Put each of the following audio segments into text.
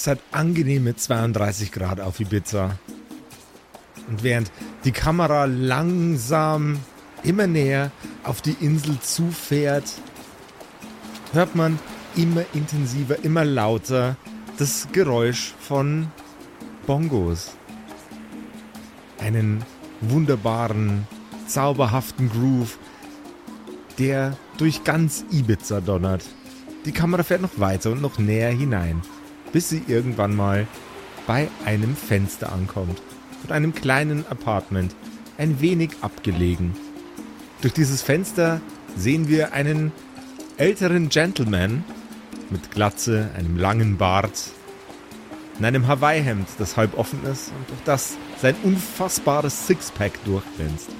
Es hat angenehme 32 Grad auf Ibiza. Und während die Kamera langsam immer näher auf die Insel zufährt, hört man immer intensiver, immer lauter das Geräusch von Bongos. Einen wunderbaren, zauberhaften Groove, der durch ganz Ibiza donnert. Die Kamera fährt noch weiter und noch näher hinein, bis sie irgendwann mal bei einem Fenster ankommt. Von einem kleinen Apartment, ein wenig abgelegen. Durch dieses Fenster sehen wir einen älteren Gentleman mit Glatze, einem langen Bart, in einem Hawaii-Hemd, das halb offen ist und durch das sein unfassbares Sixpack durchglänzt.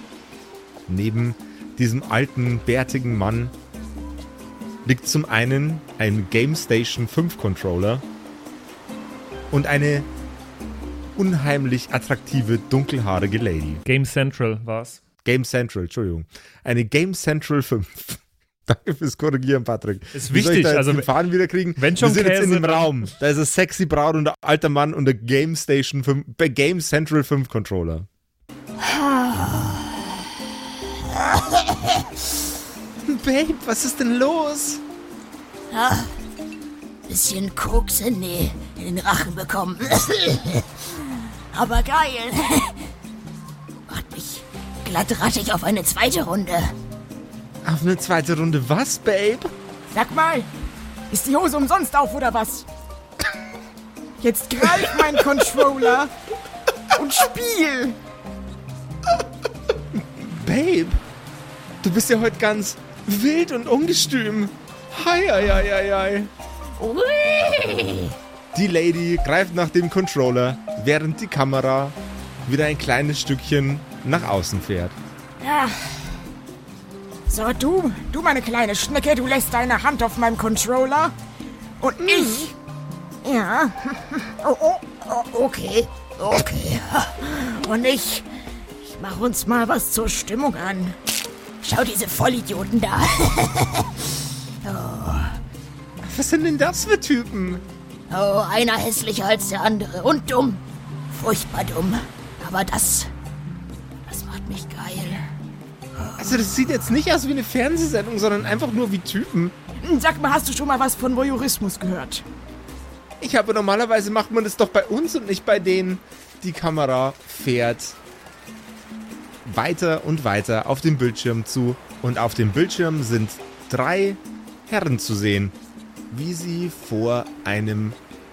Neben diesem alten, bärtigen Mann liegt zum einen ein Game Station 5 Controller und eine unheimlich attraktive, dunkelhaarige Lady. Game Central war's. Game Central, Entschuldigung. Eine Game Central 5. Danke fürs Korrigieren, Patrick. Ist wichtig. also, den Faden wieder kriegen? Wenn schon Wir sind Käse, jetzt in dem Raum. Da ist ein sexy Braut und ein alter Mann und der Game Station 5, bei Game Central 5 Controller. Babe, was ist denn los? Bisschen Koks in, die, in den Rachen bekommen. Aber geil. Macht mich glattratschig auf eine zweite Runde. Auf eine zweite Runde was, Babe? Sag mal, ist die Hose umsonst auf oder was? Jetzt greif mein Controller und spiel. Babe, du bist ja heute ganz wild und ungestüm. Hi, hi, hi, hi, hi. Ui. Die Lady greift nach dem Controller, während die Kamera wieder ein kleines Stückchen nach außen fährt. Ja. So, du, du meine kleine Schnecke, du lässt deine Hand auf meinem Controller. Und ich. Ja. Oh, oh, oh, okay, okay. Und ich, ich mach uns mal was zur Stimmung an. Schau diese Vollidioten da. Was sind denn das für Typen? Oh, einer hässlicher als der andere und dumm. Furchtbar dumm. Aber das, das macht mich geil. Also das sieht jetzt nicht aus wie eine Fernsehsendung, sondern einfach nur wie Typen. Hm, Sag mal, hast du schon mal was von Voyeurismus gehört? Ich habe normalerweise macht man das doch bei uns und nicht bei denen. Die Kamera fährt weiter und weiter auf dem Bildschirm zu und auf dem Bildschirm sind drei Herren zu sehen, wie sie vor einem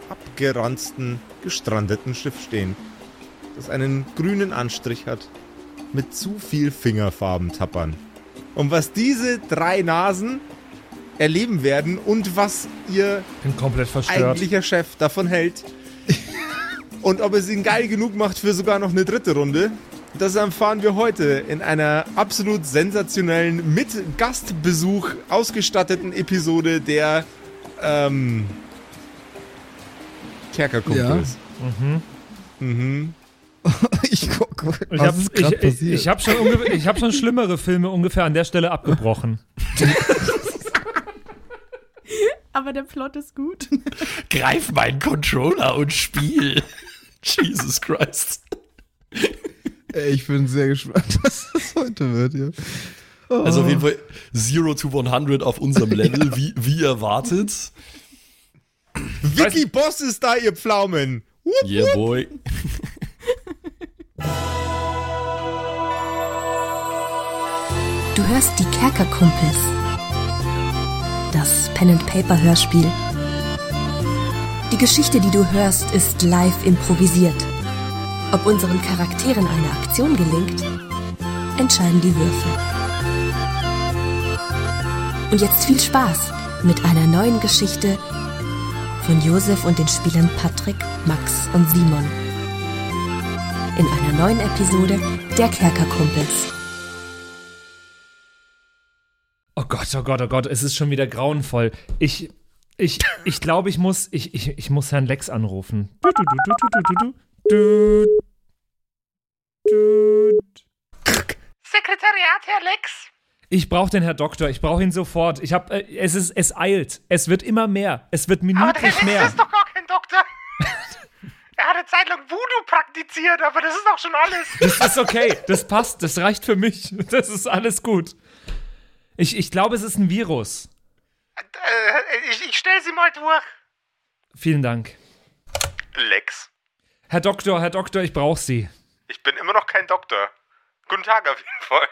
abgeranzten, gestrandeten Schiff stehen, das einen grünen Anstrich hat, mit zu viel Fingerfarben tappern. Und was diese drei Nasen erleben werden und was ihr eigentlicher Chef davon hält. Und ob es ihn geil genug macht für sogar noch eine dritte Runde, das erfahren wir heute in einer absolut sensationellen, mit Gastbesuch ausgestatteten Episode der ähm, Kerkerkumpels. ich guck, was Ich habe ist ich, ich, passiert? ich hab schon, unge- ich hab schon schlimmere Filme ungefähr an der Stelle abgebrochen. Aber der Plot ist gut. Greif meinen Controller und spiel. Jesus Christ. Ey, ich bin sehr gespannt, was das heute wird. Ja. Also auf jeden Fall 0 to 100 auf unserem Level, wie, wie erwartet. Vicky Boss ist da, ihr Pflaumen! Wupp, Yeah, boy. Du hörst die Kerkerkumpels. Das Pen and Paper Hörspiel. Die Geschichte, die du hörst, ist live improvisiert. Ob unseren Charakteren eine Aktion gelingt, entscheiden die Würfel. Und jetzt viel Spaß mit einer neuen Geschichte von Josef und den Spielern Patrick, Max und Simon. In einer neuen Episode der Kerkerkumpels. Oh Gott, oh Gott, oh Gott, es ist schon wieder grauenvoll. Ich, ich, ich glaube, ich muss, ich, ich, ich muss Herrn Lex anrufen. Sekretariat, Herr Lex. Ich brauche den Herr Doktor, ich brauche ihn sofort. Ich hab, äh, es ist, es eilt. Es wird immer mehr. Es wird Aber minütlich mehr. ist doch gar kein Doktor. eine Zeit lang Voodoo praktiziert, aber das ist auch schon alles. Das ist okay, das passt, das reicht für mich. Das ist alles gut. Ich, ich glaube, es ist ein Virus. Äh, ich, ich stell sie mal durch. Vielen Dank. Lex, Herr Doktor, Herr Doktor, ich brauche Sie. ich bin immer noch kein Doktor. Guten Tag auf jeden Fall.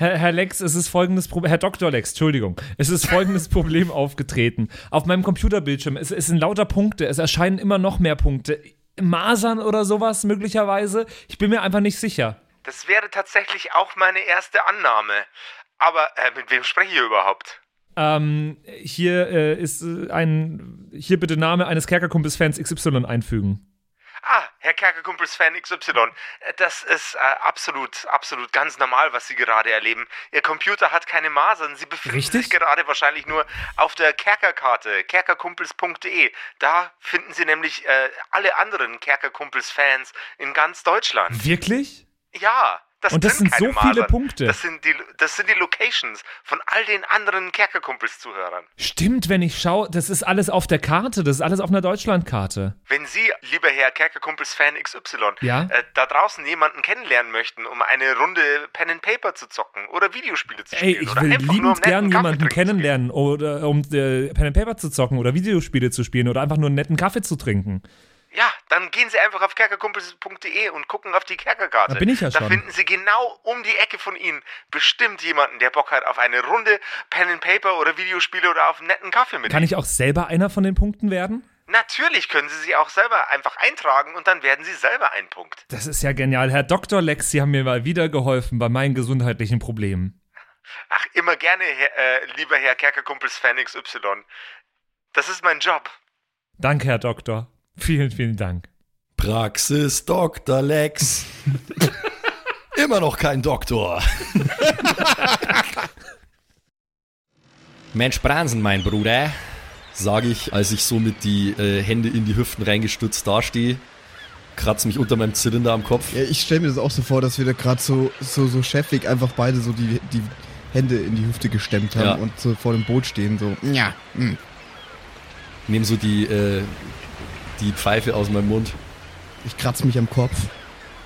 Herr, Herr Lex, es ist folgendes Problem. Herr Dr. Lex, Entschuldigung. Es ist folgendes Problem aufgetreten. Auf meinem Computerbildschirm, es, es sind lauter Punkte, es erscheinen immer noch mehr Punkte. Masern oder sowas möglicherweise. Ich bin mir einfach nicht sicher. Das wäre tatsächlich auch meine erste Annahme. Aber äh, mit wem spreche ich überhaupt? Ähm, hier äh, ist äh, ein. Hier bitte Name eines Kerkerkumpels-Fans XY einfügen. Herr Kerkerkumpels-Fan XY. Äh, Das ist äh, absolut, absolut ganz normal, was Sie gerade erleben. Ihr Computer hat keine Masern. Sie befinden Richtig? sich gerade wahrscheinlich nur auf der Kerkerkarte, kerkerkumpels.de. Da finden Sie nämlich äh, alle anderen Kerkerkumpels-Fans in ganz Deutschland. Wirklich? Ja, das, Und das sind sind so keine viele Masern. Punkte. Das sind, die, das sind die Locations von all den anderen Kerkerkumpels-Zuhörern. Stimmt, wenn ich schaue, das ist alles auf der Karte, das ist alles auf einer Deutschlandkarte. Wenn Sie, lieber Herr Kerkerkumpels-Fan XY, Ja? äh, da draußen jemanden kennenlernen möchten, um eine Runde Pen and Paper zu zocken oder Videospiele zu Ey, spielen ich oder will liebend gern jemanden kennenlernen oder um äh, Pen and Paper zu zocken oder Videospiele zu spielen oder einfach nur einen netten Kaffee zu trinken. Ja, dann gehen Sie einfach auf kerkerkumpels.de und gucken auf die Kerkerkarte. Da bin ich ja Da schon. finden Sie genau um die Ecke von Ihnen bestimmt jemanden, der Bock hat auf eine Runde Pen and Paper oder Videospiele oder auf einen netten Kaffee mit Kann ich auch selber einer von den Punkten werden? Natürlich können Sie sie auch selber einfach eintragen und dann werden Sie selber ein Punkt. Das ist ja genial. Herr Dr. Lex, Sie haben mir mal wieder geholfen bei meinen gesundheitlichen Problemen. Ach, immer gerne, Herr, äh, lieber Herr Kerkerkumpels-Fan XY. Das ist mein Job. Danke, Herr Doktor. Vielen, vielen Dank. Praxis Dr. Lex. Immer noch kein Doktor. Mensch, Bransen, mein Bruder. Sage ich, als ich so mit die äh, Hände in die Hüften reingestützt dastehe, kratze mich unter meinem Zylinder am Kopf. Ja, ich stelle mir das auch so vor, dass wir da gerade so, so, so chefig einfach beide so die, die Hände in die Hüfte gestemmt haben Ja. und so vor dem Boot stehen, so. Ja, hm. Nehme so die, äh, die Pfeife aus meinem Mund. ich kratze mich am Kopf.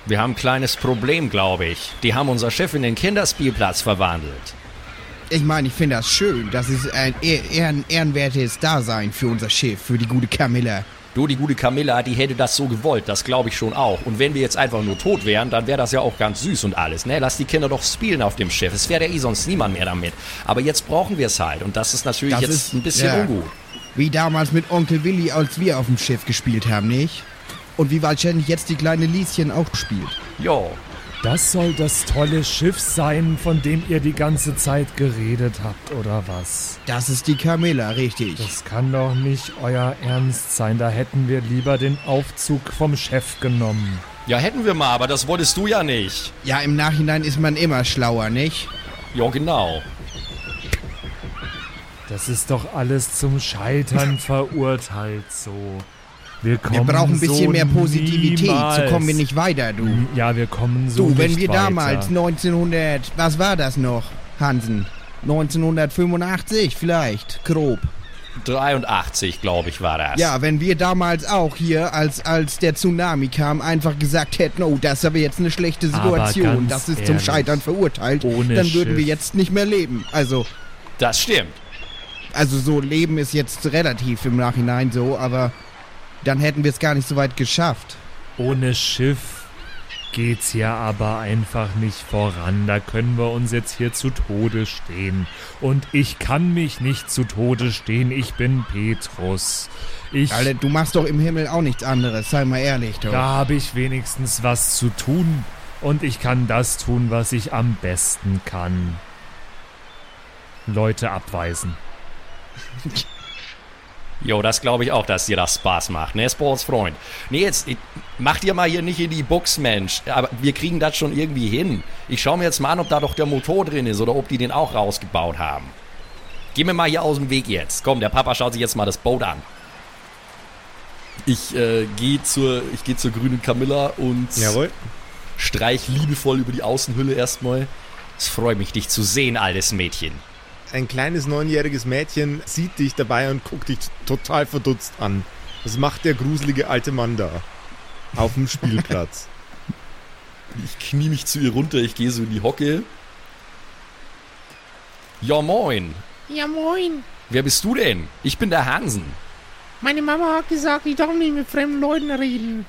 Wir haben ein kleines Problem, glaube ich. Die haben unser Schiff in den Kinderspielplatz verwandelt. Ich meine, ich finde das schön. Das ist ein ehr ehren ehrenwertes Dasein für unser Schiff, für die gute Camilla. Du, die gute Camilla, die hätte das so gewollt, das glaube ich schon auch. Und wenn wir jetzt einfach nur tot wären, dann wäre das ja auch ganz süß und alles, ne? Lass die Kinder doch spielen auf dem Schiff. Es wäre ja eh sonst niemand mehr damit. Aber jetzt brauchen wir es halt und das ist natürlich Das jetzt ist- ein bisschen ja. ungut. Wie damals mit Onkel Willi, als wir auf dem Schiff gespielt haben, nicht? Und wie wahrscheinlich jetzt die kleine Lieschen auch spielt. Jo, Das soll das tolle Schiff sein, von dem ihr die ganze Zeit geredet habt, oder was? Das ist die Camilla, richtig. Das kann doch nicht euer Ernst sein. Da hätten wir lieber den Aufzug vom Chef genommen. ja hätten wir mal, aber das wolltest du ja nicht. Ja, im Nachhinein ist man immer schlauer, nicht? Ja, genau. Das ist doch alles zum Scheitern verurteilt so. Wir, Wir brauchen ein bisschen so mehr Positivität, niemals. so kommen wir nicht weiter, du. Ja, wir kommen so Du, wenn nicht wir weiter. damals 1900, was war das noch, Hansen? 1985 vielleicht, grob. 83, glaube ich, war das. Ja, wenn wir damals auch hier, als, als der Tsunami kam, einfach gesagt hätten, oh, das ist aber jetzt eine schlechte Situation, das ist zum ehrlich, Scheitern verurteilt, ohne dann würden wir Schiff. jetzt nicht mehr leben. Also, Das stimmt. Also so leben ist jetzt relativ im Nachhinein so, aber dann hätten wir es gar nicht so weit geschafft. Ohne Schiff geht's ja aber einfach nicht voran. Da können wir uns jetzt hier zu Tode stehen. Und ich kann mich nicht zu Tode stehen. Ich bin Petrus. Ich, Alter, du machst doch im Himmel auch nichts anderes, sei mal ehrlich, doch. da habe ich wenigstens was zu tun. Und ich kann das tun, was ich am besten kann. Leute abweisen. Jo, das glaube ich auch, dass dir das Spaß macht, ne, Sportsfreund? Nee, jetzt ich- mach dir mal hier nicht in die Box, Mensch. Aber wir kriegen das schon irgendwie hin. Ich schaue mir jetzt mal an, ob da doch der Motor drin ist oder ob die den auch rausgebaut haben. Geh mir mal hier aus dem Weg jetzt. Komm, der Papa schaut sich jetzt mal das Boot an. Ich äh, gehe zur, ich geh zur grünen Camilla und Jawohl. streich liebevoll über die Außenhülle erstmal. Es freut mich, dich zu sehen, altes Mädchen. Ein kleines neunjähriges Mädchen sieht dich dabei und guckt dich total verdutzt an. Was macht der gruselige alte Mann da? auf dem Spielplatz. Ich knie mich zu ihr runter, ich gehe so in die Hocke. Ja, moin. Ja, moin. Wer bist du denn? Ich bin der Hansen. Meine Mama hat gesagt, ich darf nicht mit fremden Leuten reden.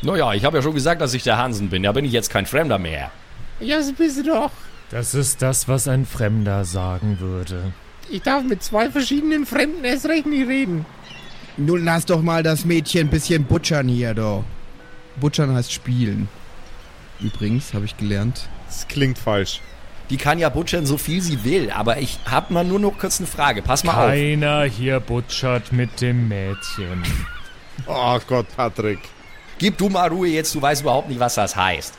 Naja, ich habe ja schon gesagt, dass ich der Hansen bin. Da bin ich jetzt kein Fremder mehr. Ja, so bist du doch. Das ist das, was ein Fremder sagen würde. Ich darf mit zwei verschiedenen Fremden erst recht nicht reden. Nun lass doch mal das Mädchen ein bisschen butchern hier, doch. Butchern heißt spielen. Übrigens, habe ich gelernt. Das klingt falsch. Die kann ja butchern, so viel sie will. Aber ich habe mal nur noch kurz eine Frage. Pass mal auf. Keiner hier butschert mit dem Mädchen. Oh Gott, Patrick. Gib du mal Ruhe jetzt, du weißt überhaupt nicht, was das heißt.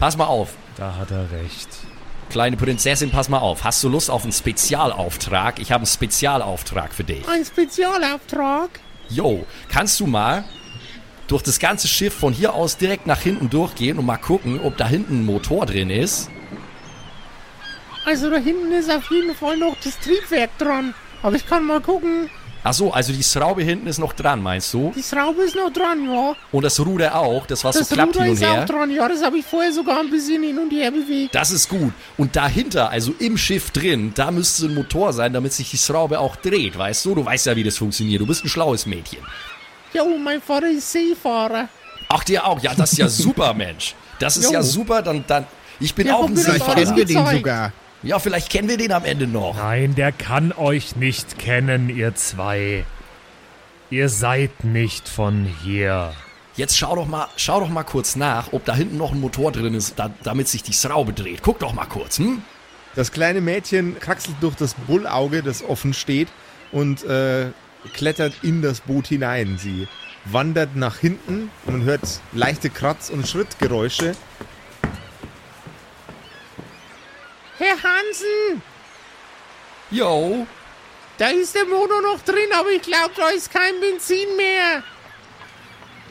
Pass mal auf. Da hat er recht. Kleine Prinzessin, pass mal auf. Hast du Lust auf einen Spezialauftrag? Ich habe einen Spezialauftrag für dich. Ein Spezialauftrag? Jo, kannst du mal durch das ganze Schiff von hier aus direkt nach hinten durchgehen und mal gucken, ob da hinten ein Motor drin ist? Also da hinten ist auf jeden Fall noch das Triebwerk dran. Aber ich kann mal gucken. Ach so, also die Schraube hinten ist noch dran, meinst du? Die Schraube ist noch dran, ja. Und das Ruder auch, das was Das so klappt Ruder hin und ist her. auch dran, ja. Das habe ich vorher sogar ein bisschen hin und her bewegt. Das ist gut. Und dahinter, also im Schiff drin, da müsste ein Motor sein, damit sich die Schraube auch dreht, weißt du? Du weißt ja, wie das funktioniert. Du bist ein schlaues Mädchen. Ja, und mein Vater ist Seefahrer. Ach, dir auch. Ja, das ist ja super, Mensch. Das ist Jo. ja super. Dann, dann, ich bin Ja, auch ein das. Seefahrer. kennen wir den sogar. Ja, vielleicht kennen wir den am Ende noch. Nein, der kann euch nicht kennen, ihr zwei. Ihr seid nicht von hier. Jetzt schau doch mal, schau doch mal kurz nach, ob da hinten noch ein Motor drin ist, da, damit sich die Schraube dreht. Guck doch mal kurz, hm? Das kleine Mädchen kraxelt durch das Bullauge, das offen steht, und äh, klettert in das Boot hinein. Sie wandert nach hinten, man hört leichte Kratz- und Schrittgeräusche. Herr Hansen, Jo. da ist der Motor noch drin, aber ich glaube, da ist kein Benzin mehr.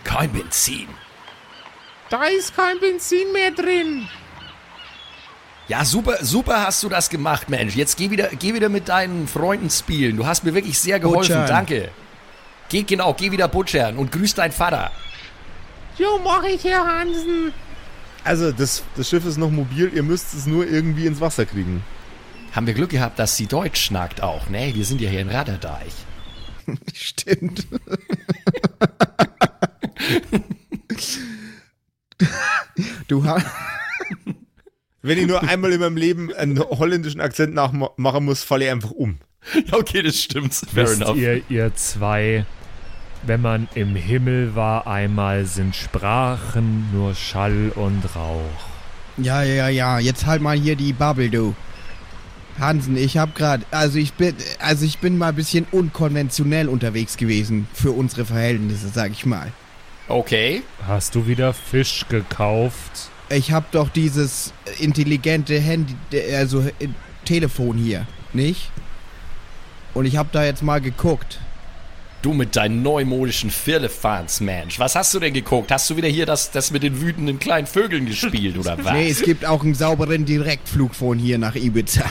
Kein Benzin. Da ist kein Benzin mehr drin. Ja, super, super hast du das gemacht, Mensch. Jetzt geh wieder, geh wieder mit deinen Freunden spielen. Du hast mir wirklich sehr geholfen. Butchern. Danke. Geh, genau, geh wieder butchern und grüß deinen Vater. Jo, mach ich, Herr Hansen. Also, das, das Schiff ist noch mobil, ihr müsst es nur irgendwie ins Wasser kriegen. Haben wir Glück gehabt, dass sie Deutsch schnackt auch, ne? Wir sind ja hier in Raderdeich. Stimmt. du hast. Wenn ich nur einmal in meinem Leben einen holländischen Akzent nachmachen muss, falle ich einfach um. Ja, okay, das stimmt. Fair Wisst enough. ihr, ihr zwei, wenn man im Himmel war einmal, sind Sprachen nur Schall und Rauch. Ja, ja, ja, jetzt halt mal hier die Bubble, du. Hansen, ich hab grad, also ich bin, also ich bin mal ein bisschen unkonventionell unterwegs gewesen für unsere Verhältnisse, sag ich mal. Okay. Hast du wieder Fisch gekauft? Ich hab doch dieses intelligente Handy, also äh, Telefon hier, nicht? Und ich hab da jetzt mal geguckt. Du mit deinen neumodischen Firlefanz, Mensch. Was hast du denn geguckt? Hast du wieder hier das, das mit den wütenden kleinen Vögeln gespielt, oder was? Nee, es gibt auch einen sauberen Direktflug von hier nach Ibiza.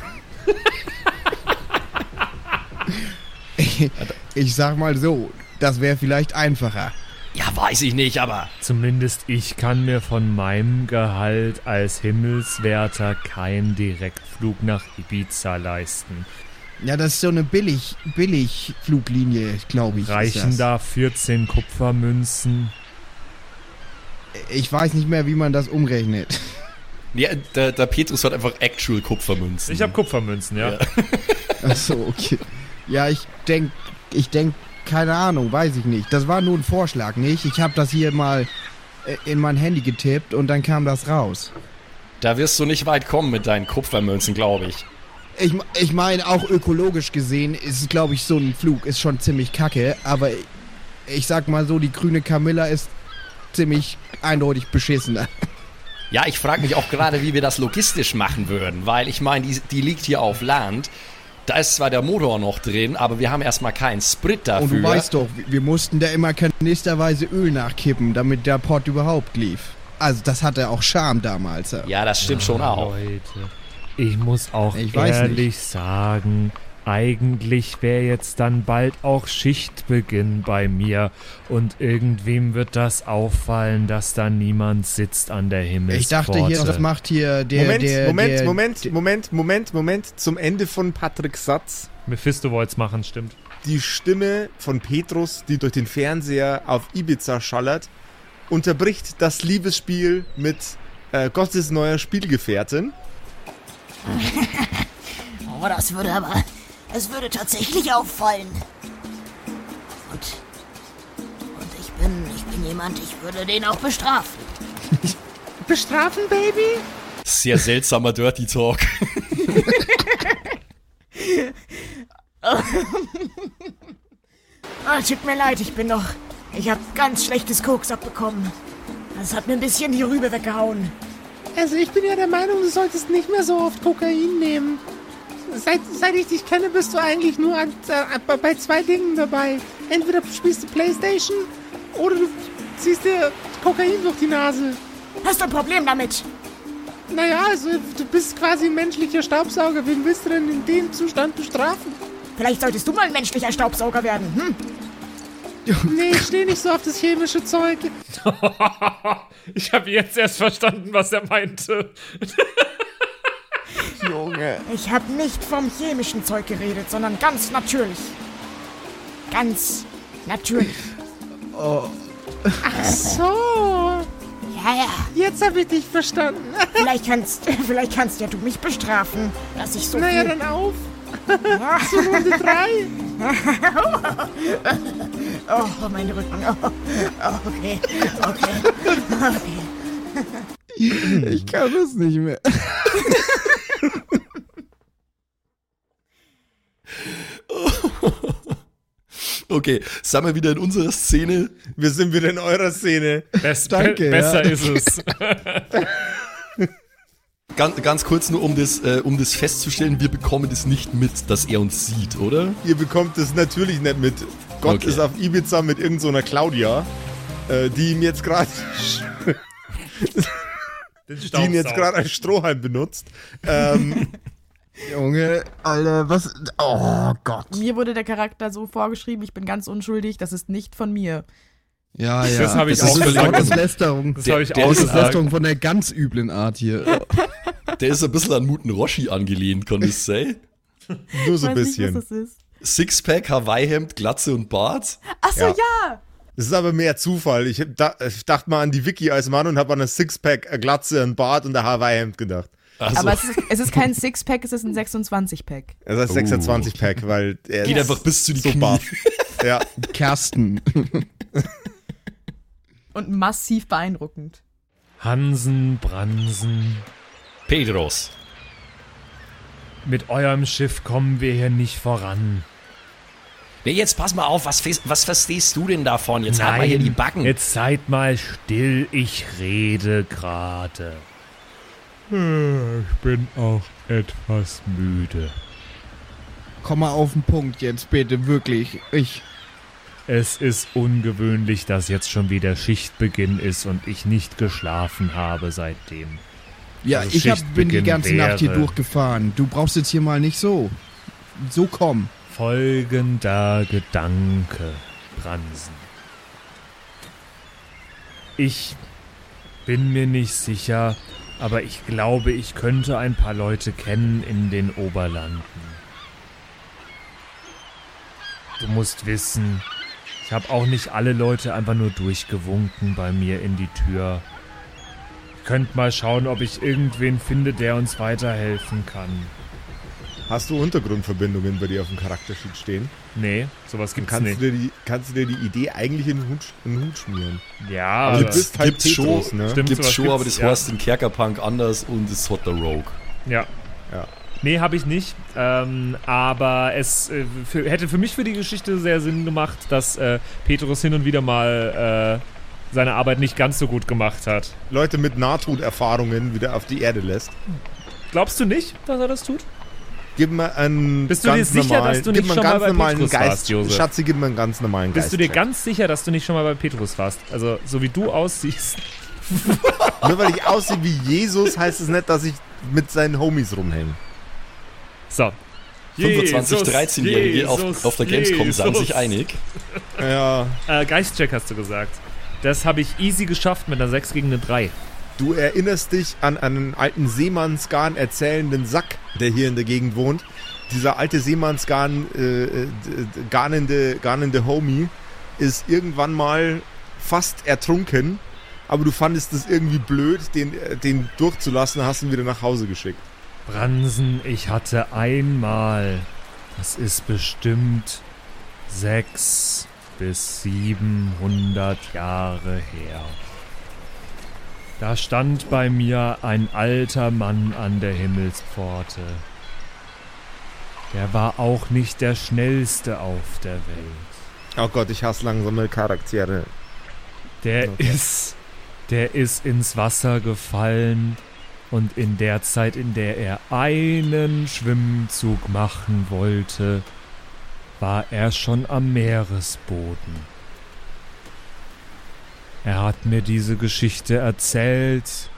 ich, ich sag mal so, das wäre vielleicht einfacher. Ja, weiß ich nicht, aber Zumindest ich kann mir von meinem Gehalt als Himmelswärter keinen Direktflug nach Ibiza leisten. Ja, das ist so eine billig, billig Fluglinie, glaube ich. Reichen da 14 Kupfermünzen? Ich weiß nicht mehr, wie man das umrechnet. ja, der, der Petrus hat einfach Actual Kupfermünzen. Ich habe Kupfermünzen, ja. Ja. Ach so, okay. Ja, ich denk, ich denk, keine Ahnung, weiß ich nicht. Das war nur ein Vorschlag, nicht? Ich habe das hier mal äh, in mein Handy getippt und dann kam das raus. Da wirst du nicht weit kommen mit deinen Kupfermünzen, glaube ich. Ich, ich meine, auch ökologisch gesehen ist, glaube ich, so ein Flug ist schon ziemlich kacke, aber ich, ich sag mal so, die grüne Camilla ist ziemlich eindeutig beschissener. Ja, ich frage mich auch gerade, wie wir das logistisch machen würden, weil ich meine, die, die liegt hier auf Land. Da ist zwar der Motor noch drin, aber wir haben erstmal keinen Sprit dafür. Und du weißt doch, wir mussten da immer kanisterweise Öl nachkippen, damit der Pott überhaupt lief. Also das hatte auch Charme damals. ja, das stimmt schon auch. Leute, ich muss auch Ich weiß ehrlich sagen, Eigentlich wäre jetzt dann bald auch Schichtbeginn bei mir und irgendwem wird das auffallen, dass da niemand sitzt an der Himmelspforte. Ich dachte hier, das macht hier der, Moment, der, Moment, der, Moment, Moment, Moment, Moment. Zum Ende von Patricks Satz. Mephisto wollt's machen, stimmt. Die Stimme von Petrus, die durch den Fernseher auf Ibiza schallert, unterbricht das Liebesspiel mit äh, Gottes neuer Spielgefährtin. Oh, das würde aber. Es würde tatsächlich auffallen. Und. Und ich bin. Ich bin jemand, ich würde den auch bestrafen. Bestrafen, Baby? Sehr seltsamer Dirty Talk. Ah, tut mir leid, ich bin noch. Ich habe ganz schlechtes Koks abbekommen. Das hat mir ein bisschen die Rübe weggehauen. Also ich bin ja der Meinung, du solltest nicht mehr so oft Kokain nehmen. Seit, seit ich dich kenne, bist du eigentlich nur an, äh, bei zwei Dingen dabei. Entweder spielst du Playstation oder du ziehst dir Kokain durch die Nase. Hast du ein Problem damit? Naja, also du bist quasi ein menschlicher Staubsauger. Wen willst du denn in dem Zustand bestrafen? Vielleicht solltest du mal ein menschlicher Staubsauger werden. Hm? Nee, ich stehe nicht so auf das chemische Zeug. ich habe jetzt erst verstanden, was er meinte. Junge. Ich habe nicht vom chemischen Zeug geredet, sondern ganz natürlich. Ganz natürlich. Ach so. Ja, ja. Jetzt habe ich dich verstanden. Vielleicht kannst, vielleicht kannst ja du mich bestrafen, dass ich so Naja, viel... dann auf. Zu Runde drei. Oh, mein Rücken. Oh, oh, okay, okay, okay. Ich kann das nicht mehr. Okay, sind wir wieder in unserer Szene. Wir sind wieder in eurer Szene. Best, Danke, be besser ja. ist es. Ganz, ganz kurz nur, um das, äh, um das festzustellen, wir bekommen das nicht mit, dass er uns sieht, oder? Ihr bekommt es natürlich nicht mit. Gott Okay. ist auf Ibiza mit irgendeiner so einer Claudia, äh, die ihm jetzt gerade die ihn jetzt gerade als Strohhalm benutzt. Ähm, Junge, Alter, was. Oh Gott. Mir wurde der Charakter so vorgeschrieben, ich bin ganz unschuldig, das ist nicht von mir. Ja, ja. Das habe ich das auch ist gesagt. Das Lästerung. Das habe ich der auch ist Das ist gesagt. Lästerung von der ganz üblen Art hier. Der ist ein bisschen an Muten Roshi angelehnt, kann ich sagen. nur so ein Weiß nicht, bisschen. was das ist. Sixpack, Hawaii-Hemd, Glatze und Bart. Achso, Ja. ja. Das ist aber mehr Zufall. Ich, da, ich dachte mal an die Vicky als Mann und habe an ein Sixpack, eine Glatze, ein Bart und ein Hawaii-Hemd gedacht. Also, Aber es ist, es ist kein Sixpack, es ist ein 26-Pack. Das heißt 26-Pack, weil er geht ist einfach bis zu die so Knie. baff. Ja, Kersten. Und massiv beeindruckend. Hansen, Bransen. Pedros. Mit eurem Schiff kommen wir hier nicht voran. Nee, jetzt pass mal auf, was, was verstehst du denn davon? Jetzt haben wir hier die Backen. jetzt seid mal still, ich rede gerade. Ich bin auch etwas müde. Komm mal auf den Punkt jetzt, bitte, wirklich. Ich. Es ist ungewöhnlich, dass jetzt schon wieder Schichtbeginn ist und ich nicht geschlafen habe seitdem. Ja, Also ich hab, bin die ganze Nacht hier wäre- durchgefahren. Du brauchst jetzt hier mal nicht so. So komm. Folgender Gedanke, Bransen. Ich bin mir nicht sicher, aber ich glaube, ich könnte ein paar Leute kennen in den Oberlanden. Du musst wissen, ich habe auch nicht alle Leute einfach nur durchgewunken bei mir in die Tür. Ich könnte mal schauen, ob ich irgendwen finde, der uns weiterhelfen kann. hast du Untergrundverbindungen bei dir auf dem Charaktersheet stehen? Nee, sowas gibt's kannst, nicht. du dir die, kannst du dir die Idee eigentlich in den Hut, in den Hut schmieren. Ja, Aber aber du bist halt gibt's Petrus, schon, ne? Stimmt, gibt's schon, aber gibt's, das ja. heißt in Kerkerpunk anders und es hat der Rogue. Ja. Ja. Nee, habe ich nicht. Ähm, aber es äh, für, hätte für mich für die Geschichte sehr Sinn gemacht, dass äh, Petrus hin und wieder mal äh, seine Arbeit nicht ganz so gut gemacht hat. Leute mit Nahtoderfahrungen wieder auf die Erde lässt. Glaubst du nicht, dass er das tut? Gib mir einen Bist du dir ganz sicher, normalen, dass du nicht schon mal ganz bei normalen Petrus Geist. warst, Josef? Schatzi, gib mir einen ganz normalen Geist. Bist du dir ganz sicher, dass du nicht schon mal bei Petrus warst? Also, so wie du aussiehst. Nur weil ich aussehe wie Jesus, heißt es nicht, dass ich mit seinen Homies rumhänge. So. 25, 13-Jährige auf, auf der Gamescom sagen Jesus. sich einig. Ja, Äh, Geistcheck hast du gesagt. Das habe ich easy geschafft mit einer 6 gegen eine 3. du erinnerst dich an einen alten Seemannsgarn erzählenden Sack, der hier in der Gegend wohnt. Dieser alte Seemannsgarn äh, äh, garnende, garnende Homie ist irgendwann mal fast ertrunken, aber du fandest es irgendwie blöd, den, äh, den durchzulassen, hast ihn wieder nach Hause geschickt. Bransen, ich hatte einmal, das ist bestimmt 6 bis 700 Jahre her. Da stand bei mir ein alter Mann an der Himmelspforte. Der war auch nicht der schnellste auf der Welt. Oh Gott, ich hasse langsame Charaktere. Der Okay. ist, der ist ins Wasser gefallen und in der Zeit, in der er einen Schwimmzug machen wollte, war er schon am Meeresboden. Er hat mir diese Geschichte erzählt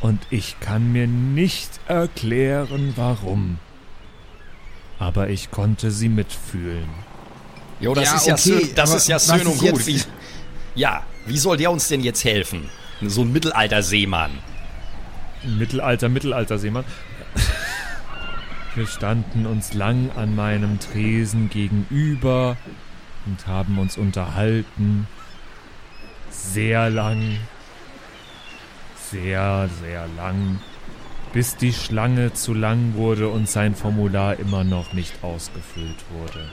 und ich kann mir nicht erklären, warum. Aber ich konnte sie mitfühlen. Jo, das Ja, ist ja, okay, schön, das ist ja schön und gut. Wie, ja, wie soll der uns denn jetzt helfen? So ein Mittelalter-Seemann. Mittelalter, Mittelalter Seemann. Wir standen uns lang an meinem Tresen gegenüber und haben uns unterhalten. Sehr lang. Sehr, sehr lang. Bis die Schlange zu lang wurde und sein Formular immer noch nicht ausgefüllt wurde.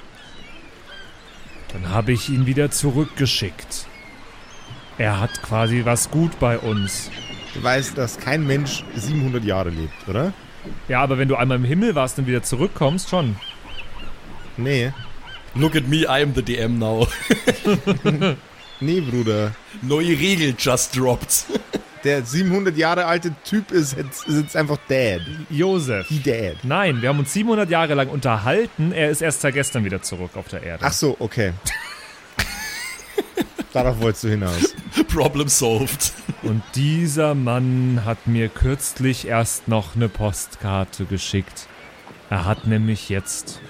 Dann habe ich ihn wieder zurückgeschickt. Er hat quasi was gut bei uns. Du weißt, dass kein Mensch 700 Jahre lebt, oder? Ja, aber wenn du einmal im Himmel warst und wieder zurückkommst, schon. Nee. Look at me, I am the DM now. Nee, Bruder. Neue Regel just dropped. Der 700 Jahre alte Typ ist jetzt, ist jetzt einfach dead. Josef. He dead. Nein, wir haben uns 700 Jahre lang unterhalten. Er ist erst seit gestern wieder zurück auf der Erde. Ach so, okay. Darauf wolltest du hinaus. Problem solved. Und dieser Mann hat mir kürzlich erst noch eine Postkarte geschickt. Er hat nämlich jetzt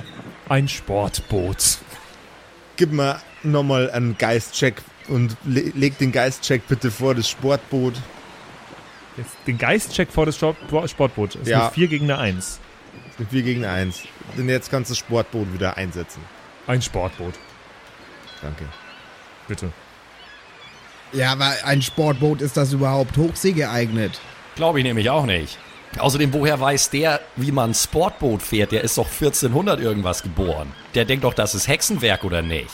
ein Sportboot. Gib mal nochmal einen Geistcheck und le leg den Geistcheck bitte vor das Sportboot. Jetzt den Geistcheck vor das Sport Sportboot. Ist Ja. eine 4 gegen eine 1. Mit 4 gegen 1. Denn jetzt kannst du das Sportboot wieder einsetzen. Ein Sportboot. Danke. Bitte. Ja, aber ein Sportboot ist das überhaupt Hochsee geeignet? Glaube ich nämlich auch nicht. Außerdem, woher weiß der, wie man ein Sportboot fährt? Der ist doch 1400 irgendwas geboren. Der denkt doch, das ist Hexenwerk oder nicht?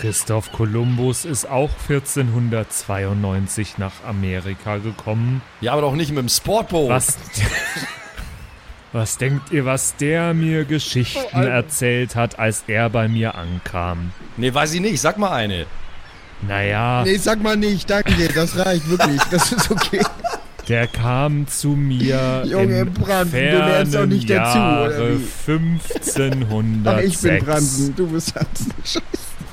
Christoph Kolumbus ist auch 1492 nach Amerika gekommen. Ja, aber doch nicht mit dem Sportboot. Was, was denkt ihr, was der mir Geschichten erzählt hat, als er bei mir ankam? Nee, weiß ich nicht. Sag mal eine. Naja, Nee, sag mal nicht, danke, das reicht wirklich, das ist okay. der kam zu mir Junge, im Bransen, du lernst doch fernen nicht dazu, oder Jahre wie? 1506. Ach, ich bin Bransen, du bist Hansen. Scheiße.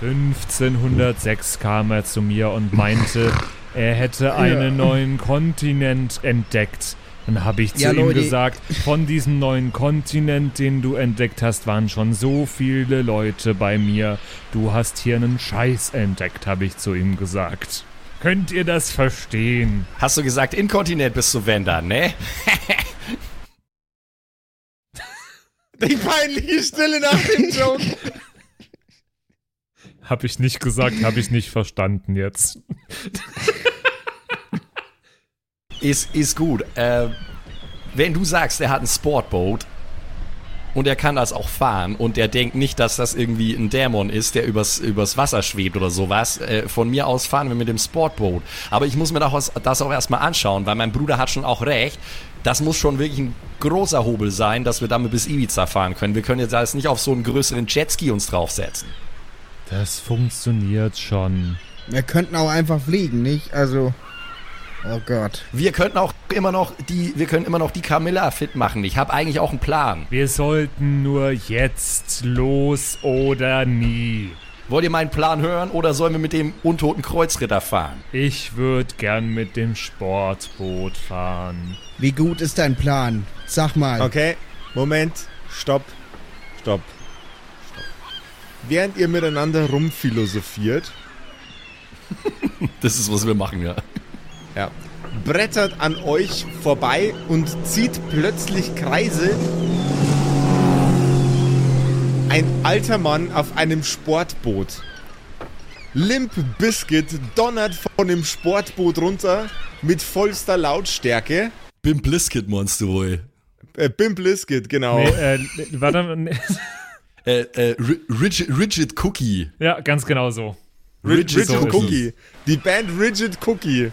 1506 kam er zu mir und meinte, er hätte einen neuen Kontinent entdeckt. Dann habe ich zu Ja, ihm Leute. gesagt, von diesem neuen Kontinent, den du entdeckt hast, waren schon so viele Leute bei mir. Du hast hier einen Scheiß entdeckt, habe ich zu ihm gesagt. Könnt ihr das verstehen? Hast du gesagt, inkontinent bist du Wender, ne? Die peinliche Stille nach dem Joke. Habe ich nicht gesagt, habe ich nicht verstanden jetzt. Ist, ist gut. Äh, wenn du sagst, er hat ein Sportboot und er kann das auch fahren und er denkt nicht, dass das irgendwie ein Dämon ist, der übers, übers Wasser schwebt oder sowas, äh, von mir aus fahren wir mit dem Sportboot. Aber ich muss mir das, das auch erstmal anschauen, weil mein Bruder hat schon auch recht. Das muss schon wirklich ein großer Hobel sein, dass wir damit bis Ibiza fahren können. Wir können jetzt alles nicht auf so einen größeren Jetski uns draufsetzen. Das funktioniert schon. Wir könnten auch einfach fliegen, nicht? Also, oh Gott. Wir könnten auch immer noch die, wir können immer noch die Camilla fit machen. Ich habe eigentlich auch einen Plan. Wir sollten nur jetzt los oder nie. Wollt ihr meinen Plan hören oder sollen wir mit dem untoten Kreuzritter fahren? Ich würde gern mit dem Sportboot fahren. Wie gut ist dein Plan? Sag mal. Okay, Moment, stopp, stopp, stopp. Während ihr miteinander rumphilosophiert, Das ist, was wir machen, ja. Ja, brettert an euch vorbei und zieht plötzlich Kreise ein alter Mann auf einem Sportboot. Limp Biscuit donnert von dem Sportboot runter mit vollster Lautstärke. Bim Blisket meinst du wohl? Äh, Bim Biscuit, genau. Nee, äh, warte, nee. Äh, äh, Ri- Rigid, Rigid Cookie. ja, ganz genau so. Ri- Rigid Rigid. Cookie. Die Band Rigid Cookie.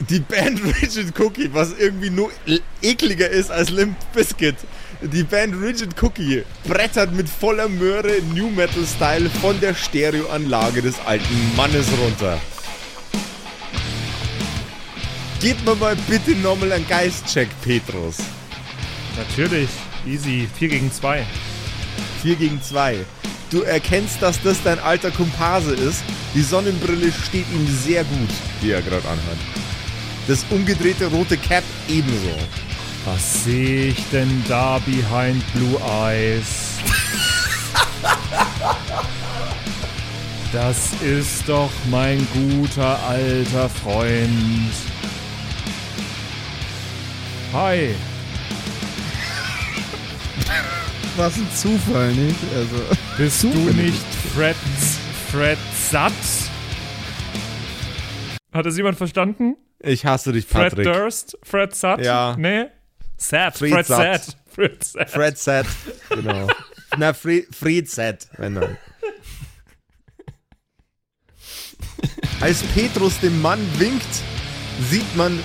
Die Band Rigid Cookie, was irgendwie nur ekliger ist als Limp Biscuit. Die Band Rigid Cookie brettert mit voller Möhre New Metal Style von der Stereoanlage des alten Mannes runter. Gib mir mal bitte nochmal einen Geistcheck, Petrus. Natürlich. Easy. 4 gegen 2. 4 gegen 2. Du erkennst, dass das dein alter Komparse ist. Die Sonnenbrille steht ihm sehr gut, die er gerade anhat. Das umgedrehte rote Cap ebenso. Was sehe ich denn da behind Blue Eyes? Das ist doch mein guter alter Freund. Hi. Was ein Zufall, nicht? Also. Bist du nicht Fred, Fred Satt? Hat es jemand verstanden? Ich hasse dich, Fred Patrick. Durst? Fred Satt? Ja. Nee? Sad. Fred Fred. Sad. Fred Sad. Fred Set. Genau. Na, Fred, Fred Set, wenn dann. Als Petrus dem Mann winkt, sieht man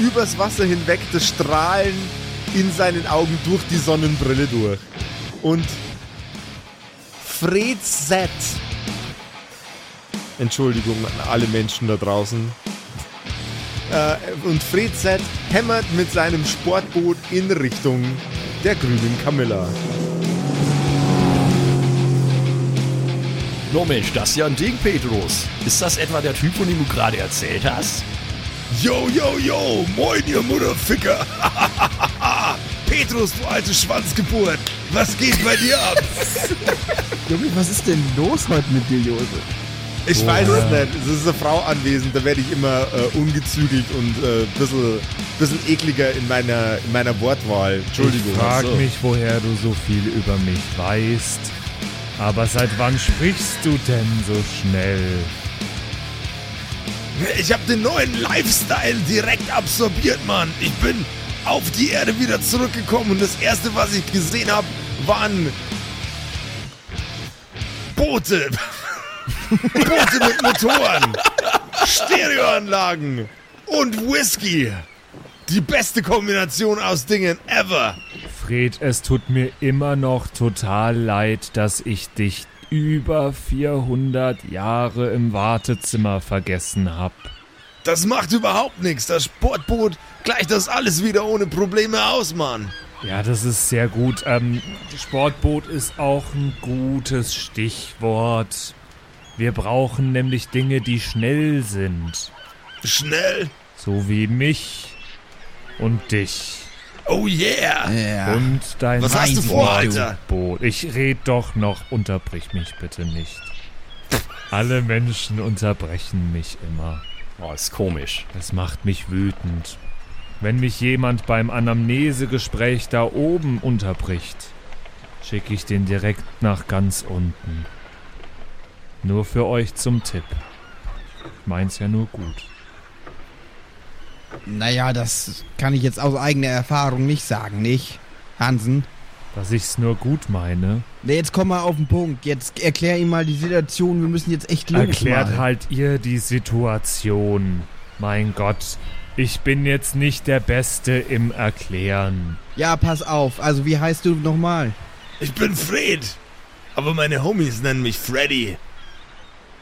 übers Wasser hinweg das Strahlen in seinen Augen durch die Sonnenbrille durch. Und Fred Set. Entschuldigung an alle Menschen da draußen. Äh, und Fred Set hämmert mit seinem Sportboot in Richtung der grünen Camilla. No Mensch, das ist ja ein Ding, Petrus. Ist das etwa der Typ, von dem du gerade erzählt hast? Yo, yo, yo, moin, ihr Mutterficker. Petrus, du alte Schwanzgeburt. Was geht bei dir ab? Junge, was ist denn los heute mit dir, Josef? Ich weiß es nicht. Es ist eine Frau anwesend, da werde ich immer äh, ungezügelt und ein äh, bisschen, bisschen ekliger in meiner, in meiner Wortwahl. Entschuldigung. Ich frag So. mich, woher du so viel über mich weißt. Aber seit wann sprichst du denn so schnell? Ich habe den neuen Lifestyle direkt absorbiert, Mann. Ich bin auf die Erde wieder zurückgekommen und das erste, was ich gesehen habe, waren Boote. Boote mit Motoren, Stereoanlagen und Whisky. Die beste Kombination aus Dingen ever. Fred, es tut mir immer noch total leid, dass ich dich über 400 Jahre im Wartezimmer vergessen hab. Das macht überhaupt nichts. Das Sportboot gleicht das alles wieder ohne Probleme aus, Mann. Ja, das ist sehr gut. Ähm, Sportboot ist auch ein gutes Stichwort. Wir brauchen nämlich Dinge, die schnell sind. Schnell. So wie mich und dich. Oh yeah. Ja. Und dein Was hast du vor, Alter? Boot. Ich red doch noch. Unterbrich mich bitte nicht. Alle Menschen unterbrechen mich immer. Oh, ist komisch. Das macht mich wütend. Wenn mich jemand beim Anamnesegespräch da oben unterbricht, schicke ich den direkt nach ganz unten. Nur für euch zum Tipp. Ich mein's ja nur gut. Naja, das kann ich jetzt aus eigener Erfahrung nicht sagen, nicht? Hansen? Dass ich's nur gut meine, Nee, jetzt komm mal auf den Punkt. Jetzt erklär ihm mal die Situation. Wir müssen jetzt echt los. erklärt mal. halt ihr die Situation. Mein Gott, ich bin jetzt nicht der Beste im Erklären. Ja, pass auf. Also, wie heißt du nochmal? Ich bin Fred. Aber meine Homies nennen mich Freddy.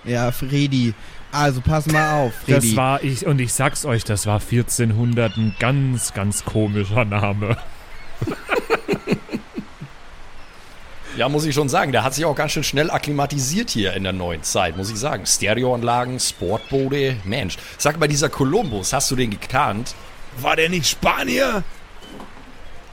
Ja, Freddy. Also, pass mal auf, Freddy. Das war ich, und ich sag's euch, das war 1400 ein ganz, ganz komischer Name. Ja, muss ich schon sagen, der hat sich auch ganz schön schnell akklimatisiert hier in der neuen Zeit, muss ich sagen. Stereoanlagen, Sportboote, Mensch. Sag mal, dieser Columbus, hast du den gekannt? War der nicht Spanier?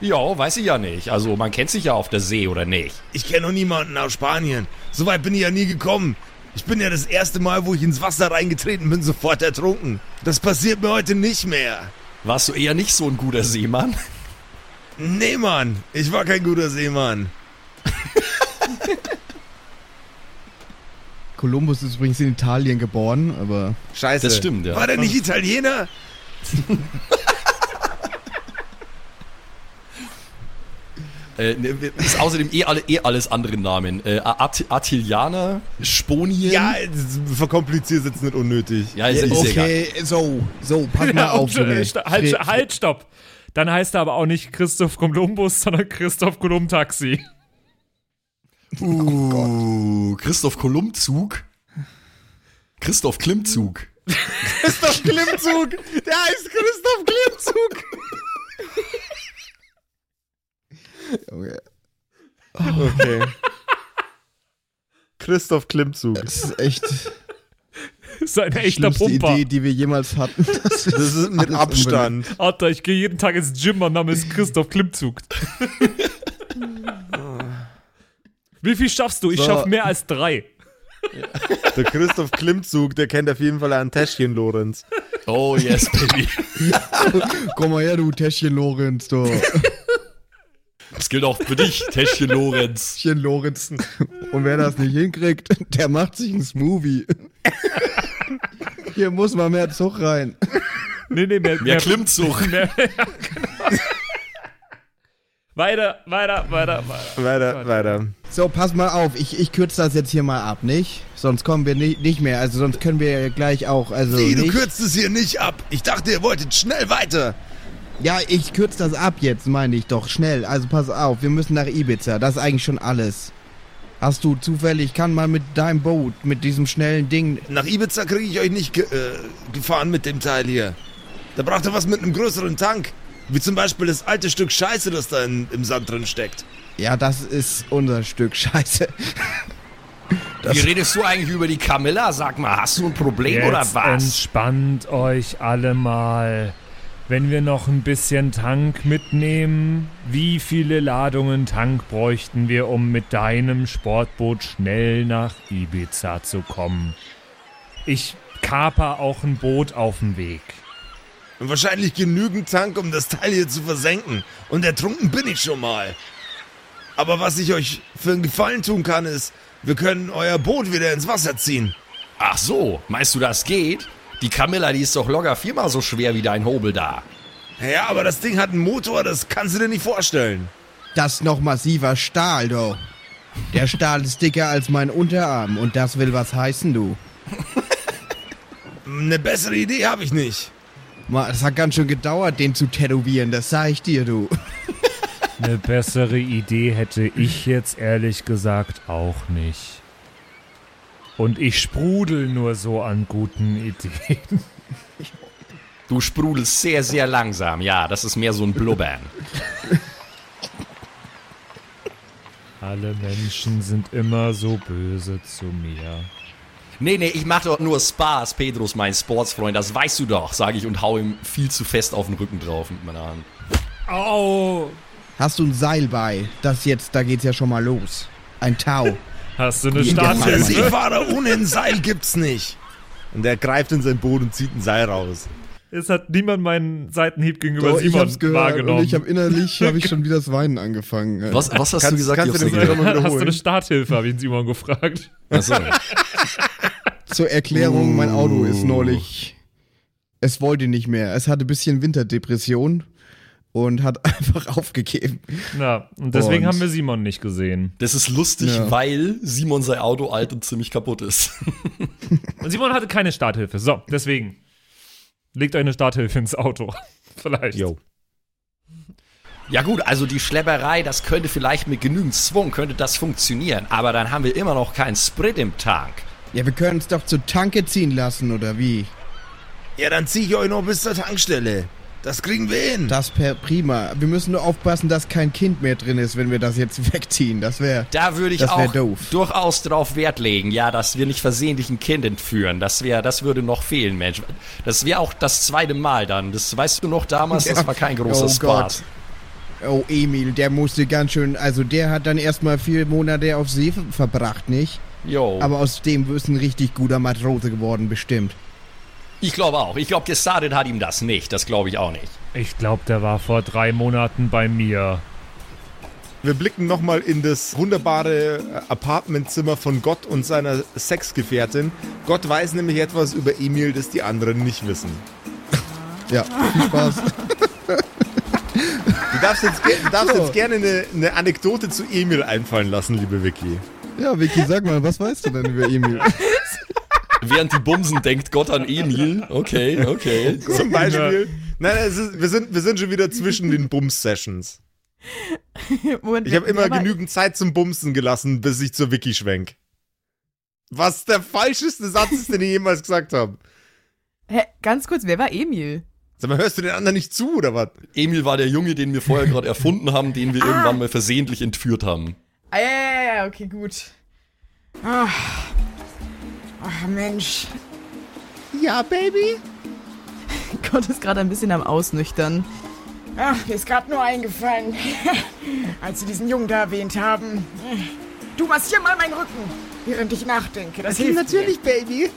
Ja, weiß ich ja nicht. Also man kennt sich ja auf der See, oder nicht? Ich kenne noch niemanden aus Spanien. So weit bin ich ja nie gekommen. Ich bin ja das erste Mal, wo ich ins Wasser reingetreten bin, sofort ertrunken. Das passiert mir heute nicht mehr. Warst du eher nicht so ein guter Seemann? Nee, Mann. Ich war kein guter Seemann. Kolumbus ist übrigens in Italien geboren, aber Scheiße. Das stimmt, ja. War der nicht Italiener? Äh, ne, ist außerdem eh, alle, eh alles andere Namen. Äh, At Attilianer, Sponien. Ja, verkompliziert jetzt nicht unnötig. ja ist, ist egal. okay, so, so, pass mal auf, Und, äh, sta- halt, Fred- halt, stopp. Dann heißt er aber auch nicht Christoph Kolumbus, sondern Christoph Kolumb Taxi. Uh, Christoph Kolumbzug. Christoph Klimmzug. Christoph Klimmzug. Der heißt Christoph Klimmzug. Junge, Okay. Christoph Klimmzug. Das ist echt ist ein die echter Pumper. Idee, die wir jemals hatten. Das ist, Das ist mit Abstand. Alter, ich gehe jeden Tag ins Gym, mein Name ist Christoph Klimmzug. Wie viel schaffst du? Ich So. schaff mehr als drei. Der Christoph Klimmzug, der kennt auf jeden Fall ein Täschchen, Lorenz. Oh yes, baby. Komm mal her, du Täschchen Lorenz, du. Das gilt auch für dich, Täschchen Lorenz. Täschchen Lorenz. Und wer das nicht hinkriegt, der macht sich einen Smoothie. Hier muss mal mehr Zug rein. Nee, nee, mehr, Mehr Klimmzug. Mehr, ja, genau. Weiter, weiter, weiter, weiter. Weiter, weiter. So, pass mal auf, ich, ich kürze das jetzt hier mal ab, nicht? Sonst kommen wir nicht, nicht mehr, also sonst können wir gleich auch, also du nicht. kürzt es hier nicht ab. Ich dachte, ihr wolltet schnell weiter. Ja, ich kürze das ab jetzt, meine ich doch, schnell. Also pass auf, wir müssen nach Ibiza, das ist eigentlich schon alles. Hast du zufällig, kann mal mit deinem Boot, mit diesem schnellen Ding, Nach Ibiza kriege ich euch nicht ge äh, gefahren mit dem Teil hier. Da braucht ihr was mit einem größeren Tank. Wie zum Beispiel das alte Stück Scheiße, das da in, im Sand drin steckt. ja, das ist unser Stück Scheiße. Wie redest du eigentlich über die Camilla? Sag mal, hast du ein Problem oder Jetzt was? entspannt euch alle mal. Wenn wir noch ein bisschen Tank mitnehmen, wie viele Ladungen Tank bräuchten wir, um mit deinem Sportboot schnell nach Ibiza zu kommen? Ich kaper auch ein Boot auf dem Weg. Und wahrscheinlich genügend Tank, um das Teil hier zu versenken. Und ertrunken bin ich schon mal. Aber was ich euch für einen Gefallen tun kann, ist, wir können euer Boot wieder ins Wasser ziehen. Ach so, meinst du, das geht? Die Camilla, die ist doch locker viermal so schwer wie dein Hobel da. Ja, aber das Ding hat einen Motor, das kannst du dir nicht vorstellen. Das ist noch massiver Stahl, du. Der Stahl ist dicker als mein Unterarm und das will was heißen, du. Eine bessere Idee habe ich nicht. Ma, Das hat ganz schön gedauert, den zu tätowieren, das sag ich dir, du. Eine bessere Idee hätte ich jetzt ehrlich gesagt auch nicht. Und ich sprudel nur so an guten Ideen. Du sprudelst sehr, sehr langsam. Ja, das ist mehr so ein Blubbern. Alle Menschen sind immer so böse zu mir. Nee, nee, ich mach doch nur Spaß. Pedro ist mein Sportsfreund, das weißt du doch, sage ich und hau ihm viel zu fest auf den Rücken drauf mit meiner Hand. Au! Hast du ein Seil bei? Das jetzt, da geht's ja schon mal los. Ein Tau. Hast du eine Starthilfe? Seefahrer ohne ein Seil gibt's nicht. Und er greift in sein Boot und zieht ein Seil raus. Es hat niemand meinen Seitenhieb gegenüber Doch, ich Simon hab's gehört wahrgenommen. und ich hab innerlich, habe ich schon wieder das Weinen angefangen. Was, was hast Kannst- du gesagt? kannst Ich du den nicht Seil Hast du eine Starthilfe, habe ich ihn Simon gefragt. Achso. Zur Erklärung, mein Auto ist neulich. Es wollte nicht mehr. Es hatte ein bisschen Winterdepression und hat einfach aufgegeben. Na, und deswegen Und- haben wir Simon nicht gesehen. Das ist lustig, Ja. weil Simon sein Auto alt und ziemlich kaputt ist. Und Simon hatte keine Starthilfe. So, deswegen. Legt euch eine Starthilfe ins Auto. Vielleicht. Jo. Ja gut, also die Schlepperei, das könnte vielleicht mit genügend Schwung, könnte das funktionieren. Aber dann haben wir immer noch keinen Sprit im Tank. Ja, wir können es doch zur Tanke ziehen lassen, oder wie? Ja, dann zieh ich euch noch bis zur Tankstelle. Das kriegen wir hin. Das per prima. Wir müssen nur aufpassen, dass kein Kind mehr drin ist, wenn wir das jetzt wegziehen. Das wäre. Da würde ich auch doof. durchaus drauf Wert legen, ja, dass wir nicht versehentlich ein Kind entführen. Das wäre, das würde noch fehlen, Mensch. Das wäre auch das zweite Mal dann. Das weißt du noch damals, das war kein großer oh Spaß. Oh, Emil, der musste ganz schön, also der hat dann erstmal vier Monate auf See ver- verbracht, nicht? Jo. Aber aus dem ist ein richtig guter Matrose geworden, bestimmt. Ich glaube auch. Ich glaube, gestartet hat ihm das nicht. Das glaube ich auch nicht. Ich glaube, der war vor drei Monaten bei mir. Wir blicken nochmal in das wunderbare äh, Apartmentzimmer von Gott und seiner Sexgefährtin. Gott weiß nämlich etwas über Emil, das die anderen nicht wissen. Ja, viel Spaß. Du darfst jetzt, ge- du darfst So. jetzt gerne eine, eine Anekdote zu Emil einfallen lassen, liebe Vicky. ja, Vicky, sag mal, was weißt du denn über Emil? Während die Bumsen denkt Gott an Emil. Okay, okay. Zum Beispiel. Nein, ist, wir, sind, wir sind schon wieder zwischen den Bums-Sessions. Ich habe immer genügend Zeit zum Bumsen gelassen, bis ich zur Vicky schwenk. Was der falscheste Satz ist, den ich jemals gesagt habe. Hä, ganz kurz, wer war Emil? Sag mal, hörst du den anderen nicht zu, oder was? Emil war der Junge, den wir vorher gerade erfunden haben, den wir irgendwann mal versehentlich entführt haben. Ah, ja, ja, ja, okay, gut. Ach, ach Mensch. Ja, Baby? Gott ist gerade ein bisschen am Ausnüchtern. Ach, mir ist gerade nur eingefallen, als Sie diesen Jungen da erwähnt haben. Du massier mal meinen Rücken, während ich nachdenke. Das hilft Natürlich, mir. Baby.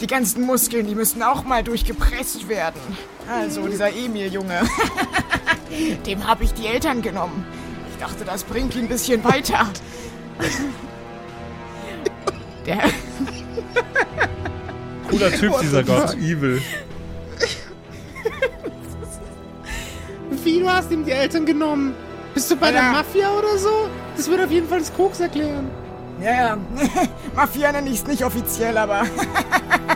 Die ganzen Muskeln, die müssen auch mal durchgepresst werden. Also, dieser Emil-Junge. Dem habe ich die Eltern genommen. Ich dachte, das bringt ihn ein bisschen weiter. Der, Cooler Typ, dieser Gott. Evil. Wie, du hast ihm die Eltern genommen? Bist du bei der Ja. Mafia oder so? Das würde auf jeden Fall das Koks erklären. Ja, ja. Mafia nenne ich es nicht offiziell, aber.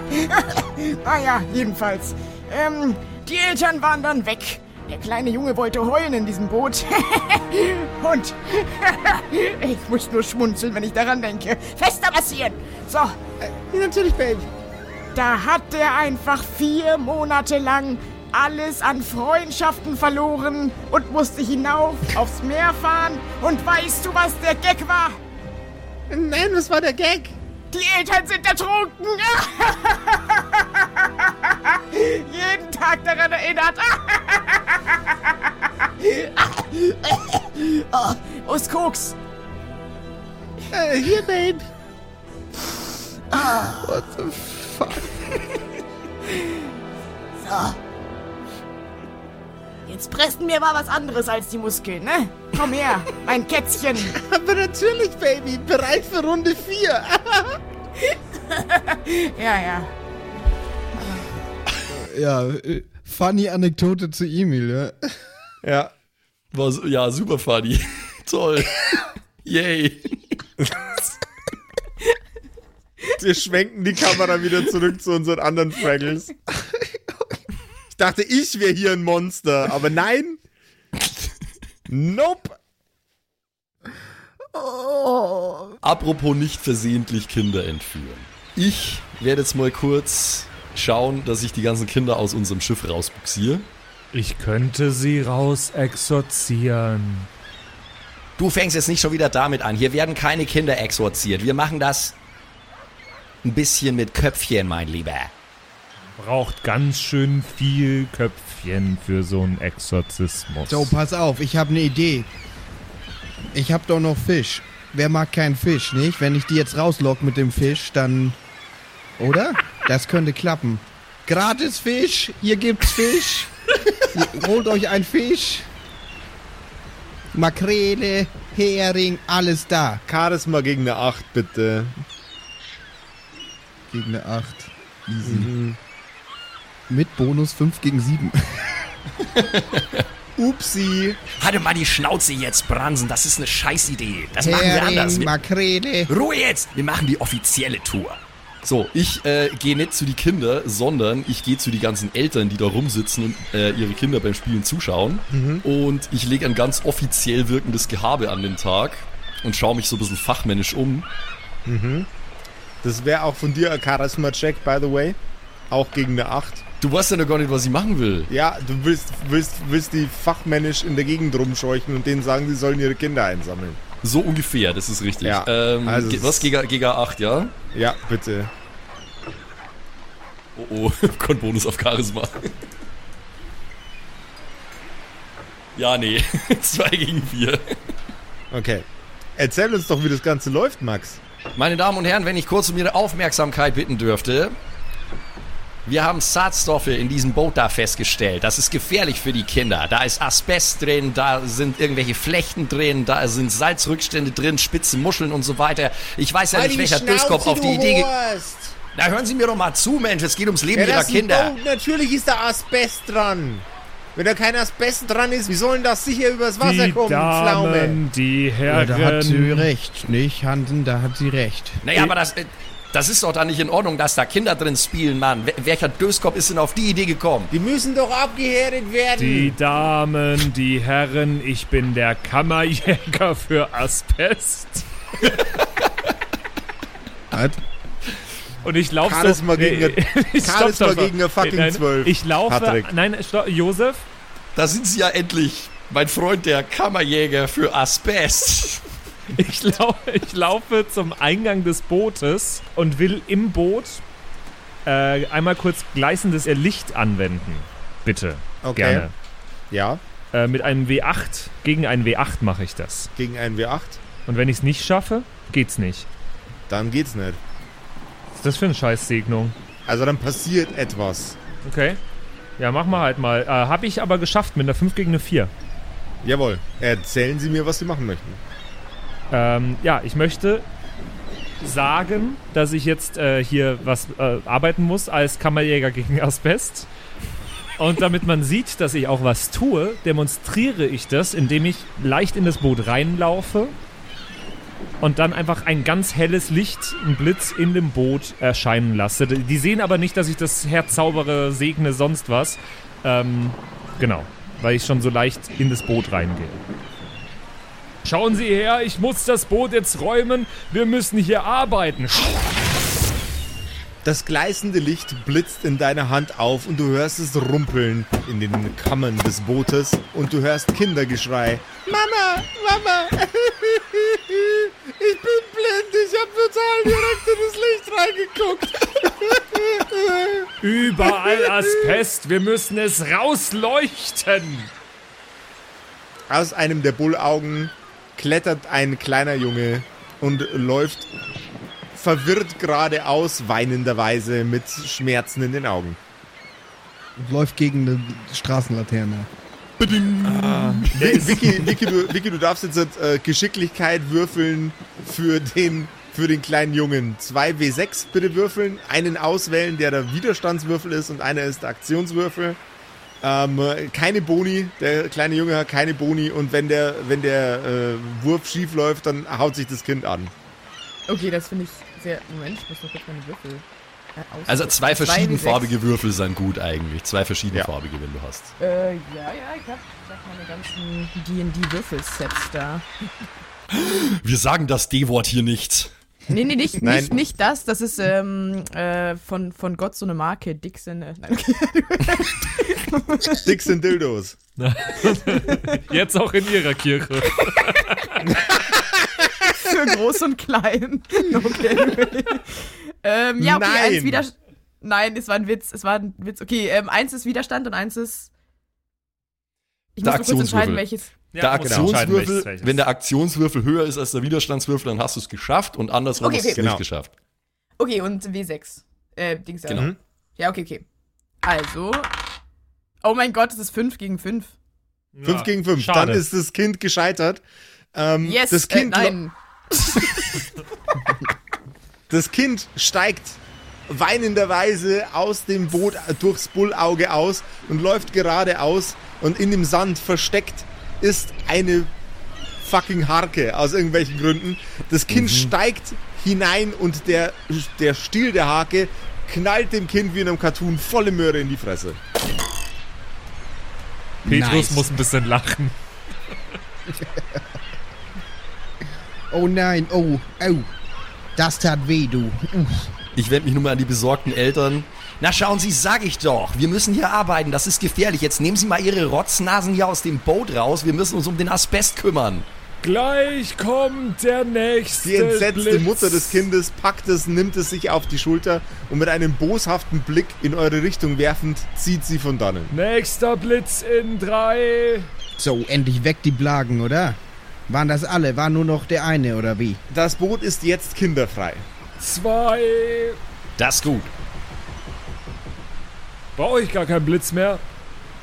naja, jedenfalls. Ähm, die Eltern waren dann weg. Der kleine Junge wollte heulen in diesem Boot. Und ich muss nur schmunzeln, wenn ich daran denke. Fester massieren! So, Ja, natürlich, Baby. da hat der einfach vier Monate lang alles an Freundschaften verloren und musste hinauf aufs Meer fahren. Und weißt du, was der Gag war? Nein, was war der Gag? Die Eltern sind ertrunken. Jeden Tag daran erinnert. oh, wo ist Koks? Äh, hier, Babe. What the fuck? So. Jetzt pressen wir mal was anderes als die Muskeln, ne? Komm her, mein Kätzchen. Aber natürlich, Baby. Bereit für Runde 4. Ja, ja. Ja, äh, funny Anekdote zu Emil, ja. Ja. War ja, super funny. Toll. Yay. Wir schwenken die Kamera wieder zurück zu unseren anderen Fraggles. Ich dachte, ich wäre hier ein Monster, aber nein. Nope. Apropos nicht versehentlich Kinder entführen. Ich werde jetzt mal kurz schauen, dass ich die ganzen Kinder aus unserem Schiff rausbuxiere. Ich könnte sie raus exorzieren. Du fängst jetzt nicht schon wieder damit an. Hier werden keine Kinder exorziert. Wir machen das ein bisschen mit Köpfchen, mein Lieber. Braucht ganz schön viel Köpfchen für so einen Exorzismus. So, pass auf, ich habe eine Idee. Ich habe doch noch Fisch. Wer mag keinen Fisch, nicht? Wenn ich die jetzt rauslock mit dem Fisch, dann... Oder? Das könnte klappen. Gratis Fisch, hier gibt's Fisch. Holt euch ein Fisch. Makrele, Hering, alles da. Charisma gegen eine 8, bitte. Gegen eine 8. Easy. Mit Bonus 5 gegen 7. Upsi. Hatte mal die Schnauze jetzt, Bransen. Das ist eine Scheißidee. Das machen wir Hering, anders. Wir, Makrele. Ruhe jetzt! Wir machen die offizielle Tour. So, ich äh, gehe nicht zu die Kinder, sondern ich gehe zu die ganzen Eltern, die da rumsitzen und äh, ihre Kinder beim Spielen zuschauen. Und ich lege ein ganz offiziell wirkendes Gehabe an den Tag und schaue mich so ein bisschen fachmännisch um. Das wäre auch von dir ein Charisma-Check, by the way. Auch gegen eine 8. Du weißt ja noch gar nicht, was ich machen will. Ja, du willst, willst, willst die fachmännisch in der Gegend rumscheuchen und denen sagen, sie sollen ihre Kinder einsammeln. So ungefähr, das ist richtig. Ja, ähm, also was, Giga, Giga 8, ja? Ja, bitte. Oh oh, kein Bonus auf Charisma. Ja, nee. Zwei gegen vier. Okay. Erzähl uns doch, wie das Ganze läuft, Max. Meine Damen und Herren, wenn ich kurz um Ihre Aufmerksamkeit bitten dürfte. Wir haben Schadstoffe in diesem Boot da festgestellt. Das ist gefährlich für die Kinder. Da ist Asbest drin, da sind irgendwelche Flechten drin, da sind Salzrückstände drin, spitze Muscheln und so weiter. Ich weiß ja Halt nicht, welcher Schnauze, auf die Idee... ge- Horst. Na, hören Sie mir doch mal zu, Mensch. Es geht ums Leben Ja, Ihrer Kinder. Boot, natürlich ist da Asbest dran. Wenn da kein Asbest dran ist, wie sollen das sicher übers Wasser Die kommen, Pflaume? Damen, die Ja, da hat sie Herren. recht, nicht, Hansen, da hat sie recht. Naja, aber das, äh, das ist doch da nicht in Ordnung, dass da Kinder drin spielen, Mann. Welcher Döskopf ist denn auf die Idee gekommen? Die müssen doch abgehärtet werden. Die Damen, die Herren, ich bin der Kammerjäger für Asbest. Und ich laufe so... Charisma gegen eine- Ich Charisma gegen eine fucking Nein, 12. Ich laufe... Patrick. Nein, stopp, Josef? Da sind Sie ja endlich, mein Freund, der Kammerjäger für Asbest. Ich, lau ich laufe zum Eingang des Bootes und will im Boot äh, einmal kurz gleißendes Licht anwenden. Bitte. Okay. Gerne. Ja, Äh, mit einem W8, gegen einen W8 mache ich das. gegen einen W8. Und wenn ich es nicht schaffe, geht's nicht. Dann geht's nicht. Das für eine Scheißsegnung? Also dann passiert etwas. Okay. Ja, mach mal halt mal. Äh, Habe ich aber geschafft mit einer 5 gegen eine 4. Jawohl. Erzählen Sie mir, was Sie machen möchten. Ähm, ja, ich möchte sagen, dass ich jetzt äh, hier was äh, arbeiten muss als Kammerjäger gegen Asbest. Und damit man sieht, dass ich auch was tue, demonstriere ich das, indem ich leicht in das Boot reinlaufe und dann einfach ein ganz helles Licht, ein Blitz in dem Boot erscheinen lasse. Die sehen aber nicht, dass ich das herzaubere, segne, sonst was. Ähm, genau, weil ich schon so leicht in das Boot reingehe. Schauen Sie her, ich muss das Boot jetzt räumen. Wir müssen hier arbeiten. Das gleißende Licht blitzt in deiner Hand auf und du hörst es rumpeln in den Kammern des Bootes und du hörst Kindergeschrei. Mama, Mama, ich bin blind, ich hab total direkt in das Licht reingeguckt. Überall Asbest. Wir müssen es rausleuchten. Aus einem der Bullaugen klettert ein kleiner Junge und läuft verwirrt geradeaus, weinenderweise mit Schmerzen in den Augen. Und läuft gegen eine Straßenlaterne. Vicky, Vicky, Vicky, du, Vicky, du darfst jetzt äh, Geschicklichkeit würfeln für den, für den kleinen Jungen. 2W6 bitte würfeln, einen auswählen, der der Widerstandswürfel ist und einer ist der Aktionswürfel. Ähm, keine Boni, der kleine Junge hat keine Boni und wenn der, wenn der äh, Wurf schief läuft, dann haut sich das Kind an. Okay, das finde ich sehr. Moment, ich muss noch kurz meine Würfel. äh, Also zwei verschiedenfarbige Würfel sind gut eigentlich. Zwei verschiedenfarbige, wenn du hast. Äh, ja, ja, ich hab, ich hab meine ganzen D&D-Würfelsets da. Wir sagen das D-Wort hier nicht. Nee, nee, nicht, Nein. nicht, nicht das. Das ist ähm, äh, von, von Gott so eine Marke. Dixon. Äh, sind Dildos. Jetzt auch in Ihrer Kirche. Groß und klein. Okay. ähm, ja, okay, Nein. eins wieder. Nein, es war ein Witz. Es war ein Witz. Okay, ähm, eins ist Widerstand und eins ist. Ich Der muss nur kurz entscheiden, welches. der musst entscheiden, Aktionswürfel, welches. wenn der Aktionswürfel höher ist als der Widerstandswürfel, dann hast du es geschafft und andersrum Okay, hast du es okay. Genau. nicht geschafft. Okay, und W6. Äh, Dings ja. Genau. Ja, okay, okay. Also. Oh mein Gott, es ist 5 gegen 5. 5 gegen 5. schade. Dann ist das Kind gescheitert. Ähm, Yes, das Kind äh, nein. Das Kind steigt weinenderweise aus dem Boot durchs Bullauge aus und läuft geradeaus und in dem Sand versteckt ist eine fucking Harke aus irgendwelchen Gründen. Das Kind steigt hinein und der, der Stiel der Hake knallt dem Kind wie in einem Cartoon volle Möhre in die Fresse. Petrus Nice. muss ein bisschen lachen. Oh nein, oh, oh. Das tat weh, du. Ich wende mich nur mal an die besorgten Eltern. Na schauen Sie, sag ich doch. Wir müssen hier arbeiten. Das ist gefährlich. Jetzt nehmen Sie mal Ihre Rotznasen hier aus dem Boot raus. Wir müssen uns um den Asbest kümmern. Gleich kommt der nächste Die entsetzte Blitz. Mutter des Kindes packt es, nimmt es sich auf die Schulter und mit einem boshaften Blick in eure Richtung werfend, zieht sie von dannen. Nächster Blitz in drei, So, endlich weg die Blagen, oder? Waren das alle? War nur noch der eine, oder wie? Das Boot ist jetzt kinderfrei. Zwei. Das ist gut. Brauche ich gar keinen Blitz mehr.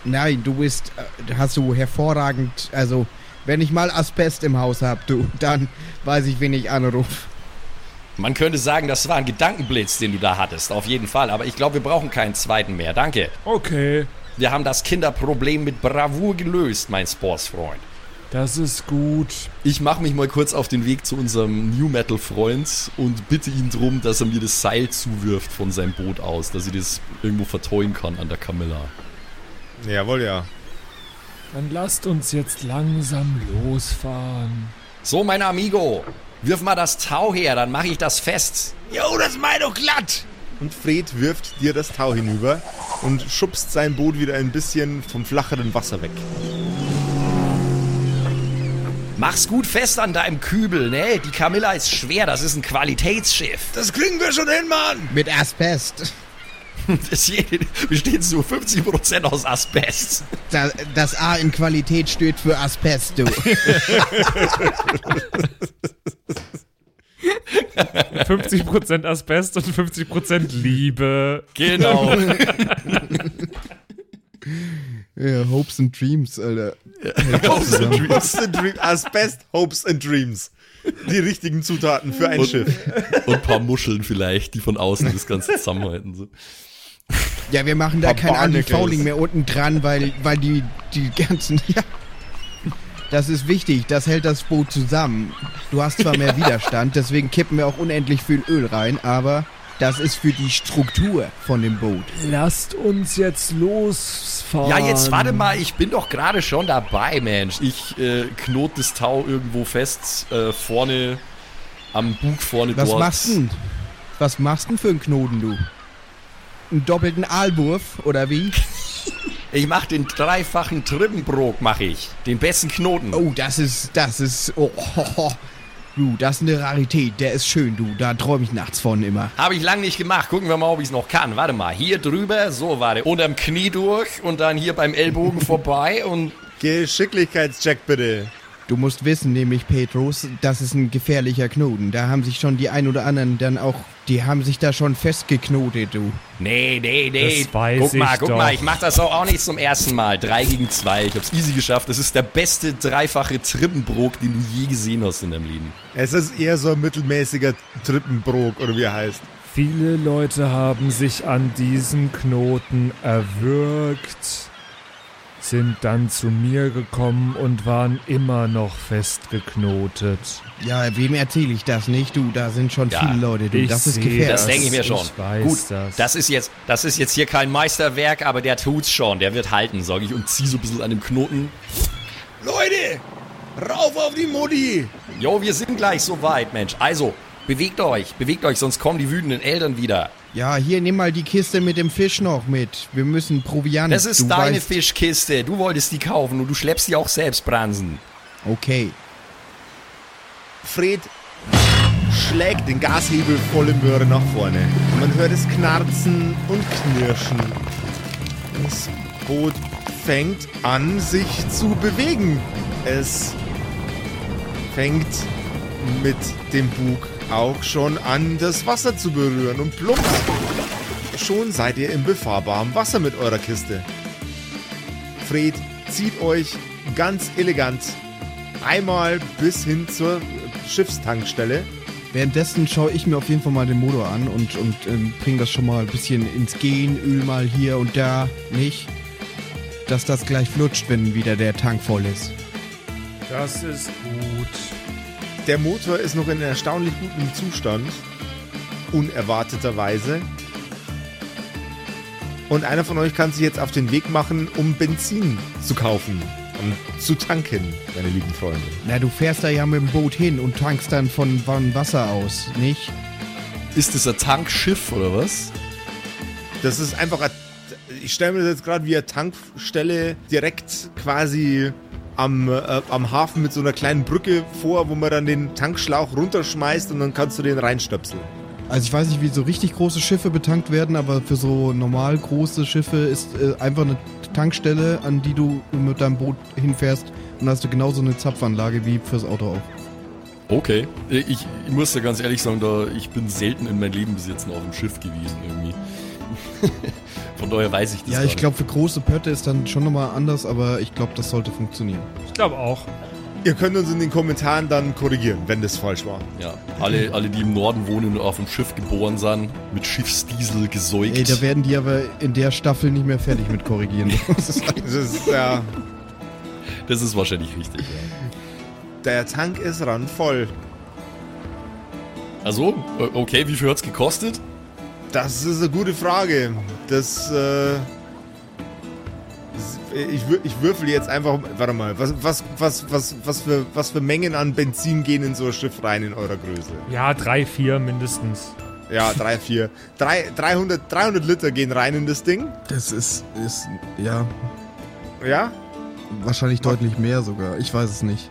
Nein, du bist, äh, hast du hervorragend, also, wenn ich mal Asbest im Haus hab, du, dann weiß ich, wen ich anrufe. Man könnte sagen, das war ein Gedankenblitz, den du da hattest, auf jeden Fall. Aber ich glaube, wir brauchen keinen zweiten mehr. Danke. Okay, Wir haben das Kinderproblem mit Bravour gelöst, mein Sportsfreund. Das ist gut. Ich mache mich mal kurz auf den Weg zu unserem New Metal Freund und bitte ihn drum, dass er mir das Seil zuwirft von seinem Boot aus, dass ich das irgendwo verteuen kann an der Camilla. Jawohl, ja. Dann lasst uns jetzt langsam losfahren. So, mein Amigo, wirf mal das Tau her, dann mache ich das fest. Jo, das mach doch glatt! Und Fred wirft dir das Tau hinüber und schubst sein Boot wieder ein bisschen vom flacheren Wasser weg. Mach's gut fest an deinem Kübel, ne? Die Camilla ist schwer, das ist ein Qualitätsschiff. Das kriegen wir schon hin, Mann! Mit Asbest. Das hier besteht zu 50% aus Asbest. Das, das A in Qualität steht für Asbest, du. 50% Asbest und 50% Liebe. Genau. ja, Hopes and Dreams, Alter. Hopes and Dreams. and Dreams. Asbest, Hopes and Dreams. Die richtigen Zutaten für ein Und- Schiff. Und ein paar Muscheln vielleicht, die von außen das Ganze zusammenhalten. So. Ja, wir machen da kein. Anti-Fouling mehr unten dran, weil, weil die, die ganzen, ja. Das ist wichtig, das hält das Boot zusammen. Du hast zwar mehr Widerstand, deswegen kippen wir auch unendlich viel Öl rein, aber das ist für die Struktur von dem Boot. Lasst uns jetzt losfahren. Ja, jetzt warte mal, ich bin doch gerade schon dabei, Mensch. Ich äh, knot das Tau irgendwo fest, äh, vorne am Bug vorne Was dort. machst denn? Was machst denn für einen Knoten, du? Einen doppelten Aalwurf, oder wie? Ich mach den dreifachen Trippenbrook, mach ich. Den besten Knoten. Oh, das ist, das ist, oh, ho, ho. Du, das ist eine Rarität, der ist schön, du, da träume ich nachts von immer. Habe ich lang nicht gemacht. Gucken wir mal, ob ich es noch kann. Warte mal, hier drüber, so, warte. Unterm Knie durch und dann hier beim Ellbogen vorbei und Geschicklichkeitscheck bitte. Du musst wissen, nämlich Petrus, das ist ein gefährlicher Knoten. Da haben sich schon die ein oder anderen dann auch, die haben sich da schon festgeknotet, du. Nee, nee, nee. Das weiß guck mal, ich guck doch. mal, ich mach das auch, auch nicht zum ersten Mal. Drei gegen zwei. Ich hab's easy geschafft. Das ist der beste dreifache Trippenbrook, den du je gesehen hast in deinem Leben. Es ist eher so ein mittelmäßiger Trippenbrok, oder wie er heißt. Viele Leute haben sich an diesem Knoten erwürgt, sind dann zu mir gekommen und waren immer noch festgeknotet. Ja, wem erzähle ich das nicht? Du, da sind schon Ja, viele Leute, du. ich Das ist gefährlich. Das denke ich mir Ich schon. weiß Gut, das. das ist jetzt, das ist jetzt hier kein Meisterwerk, aber der tut's schon. Der wird halten, sag ich. Und Zieh so ein bisschen an dem Knoten. Leute, rauf auf die Mutti! Jo, wir sind gleich soweit, Mensch. Also, bewegt euch, bewegt euch, sonst kommen die wütenden Eltern wieder. Ja, hier, nimm mal die Kiste mit dem Fisch noch mit. Wir müssen Proviant. Das ist du deine weißt- Fischkiste. Du wolltest die kaufen und du schleppst die auch selbst, Bransen. Okay. Fred schlägt den Gashebel volle Möhre nach vorne. Man hört es knarzen und knirschen. Das Boot fängt an, sich zu bewegen. Es fängt mit dem Bug auch schon an, das Wasser zu berühren. Und plumps, schon seid ihr im befahrbaren Wasser mit eurer Kiste. Fred zieht euch ganz elegant einmal bis hin zur Schiffstankstelle. Währenddessen schaue ich mir auf jeden Fall mal den Motor an und, und ähm, bringe das schon mal ein bisschen ins Gehen, Öl mal hier und da, nicht? Dass das gleich flutscht, wenn wieder der Tank voll ist. Das ist gut. Der Motor ist noch in erstaunlich gutem Zustand. Unerwarteterweise. Und einer von euch kann sich jetzt auf den Weg machen, um Benzin zu kaufen und zu tanken, meine lieben Freunde. Na, du fährst da ja mit dem Boot hin und tankst dann von, von Wasser aus, nicht? Ist das ein Tankschiff oder was? Das ist einfach, ein, ich stelle mir das jetzt gerade wie eine Tankstelle direkt quasi am, äh, am Hafen mit so einer kleinen Brücke vor, wo man dann den Tankschlauch runterschmeißt und dann kannst du den reinstöpseln. Also ich weiß nicht, wie so richtig große Schiffe betankt werden, aber für so normal große Schiffe ist äh, einfach eine Tankstelle, an die du mit deinem Boot hinfährst und hast du genauso eine Zapfanlage wie fürs Auto auch. Okay. Ich, ich muss ja ganz ehrlich sagen, da ich bin selten in meinem Leben bis jetzt noch auf dem Schiff gewesen irgendwie. Von daher weiß ich das Ja, ich glaube, für große Pötte ist dann schon nochmal anders, aber ich glaube, das sollte funktionieren. Ich glaube auch. Ihr könnt uns in den Kommentaren dann korrigieren, wenn das falsch war. Ja, alle, alle, die im Norden wohnen und auf dem Schiff geboren sind, mit Schiffsdiesel gesäugt. Ey, da werden die aber in der Staffel nicht mehr fertig mit korrigieren. Das ist Das ist, ja, das ist wahrscheinlich richtig, ja. der Tank ist randvoll. Also, äh, okay, wie viel hat's gekostet? Das ist eine gute Frage. Das, äh, ich, wür- ich würfel jetzt einfach. Warte mal, was, was, was, was, was, für, was für Mengen an Benzin gehen in so ein Schiff rein in eurer Größe? Ja, drei, vier mindestens. Ja, drei, vier. Drei, 300, 300 Liter gehen rein in das Ding. Das ist, ist, ja, Ja? wahrscheinlich deutlich mehr sogar. Ich weiß es nicht.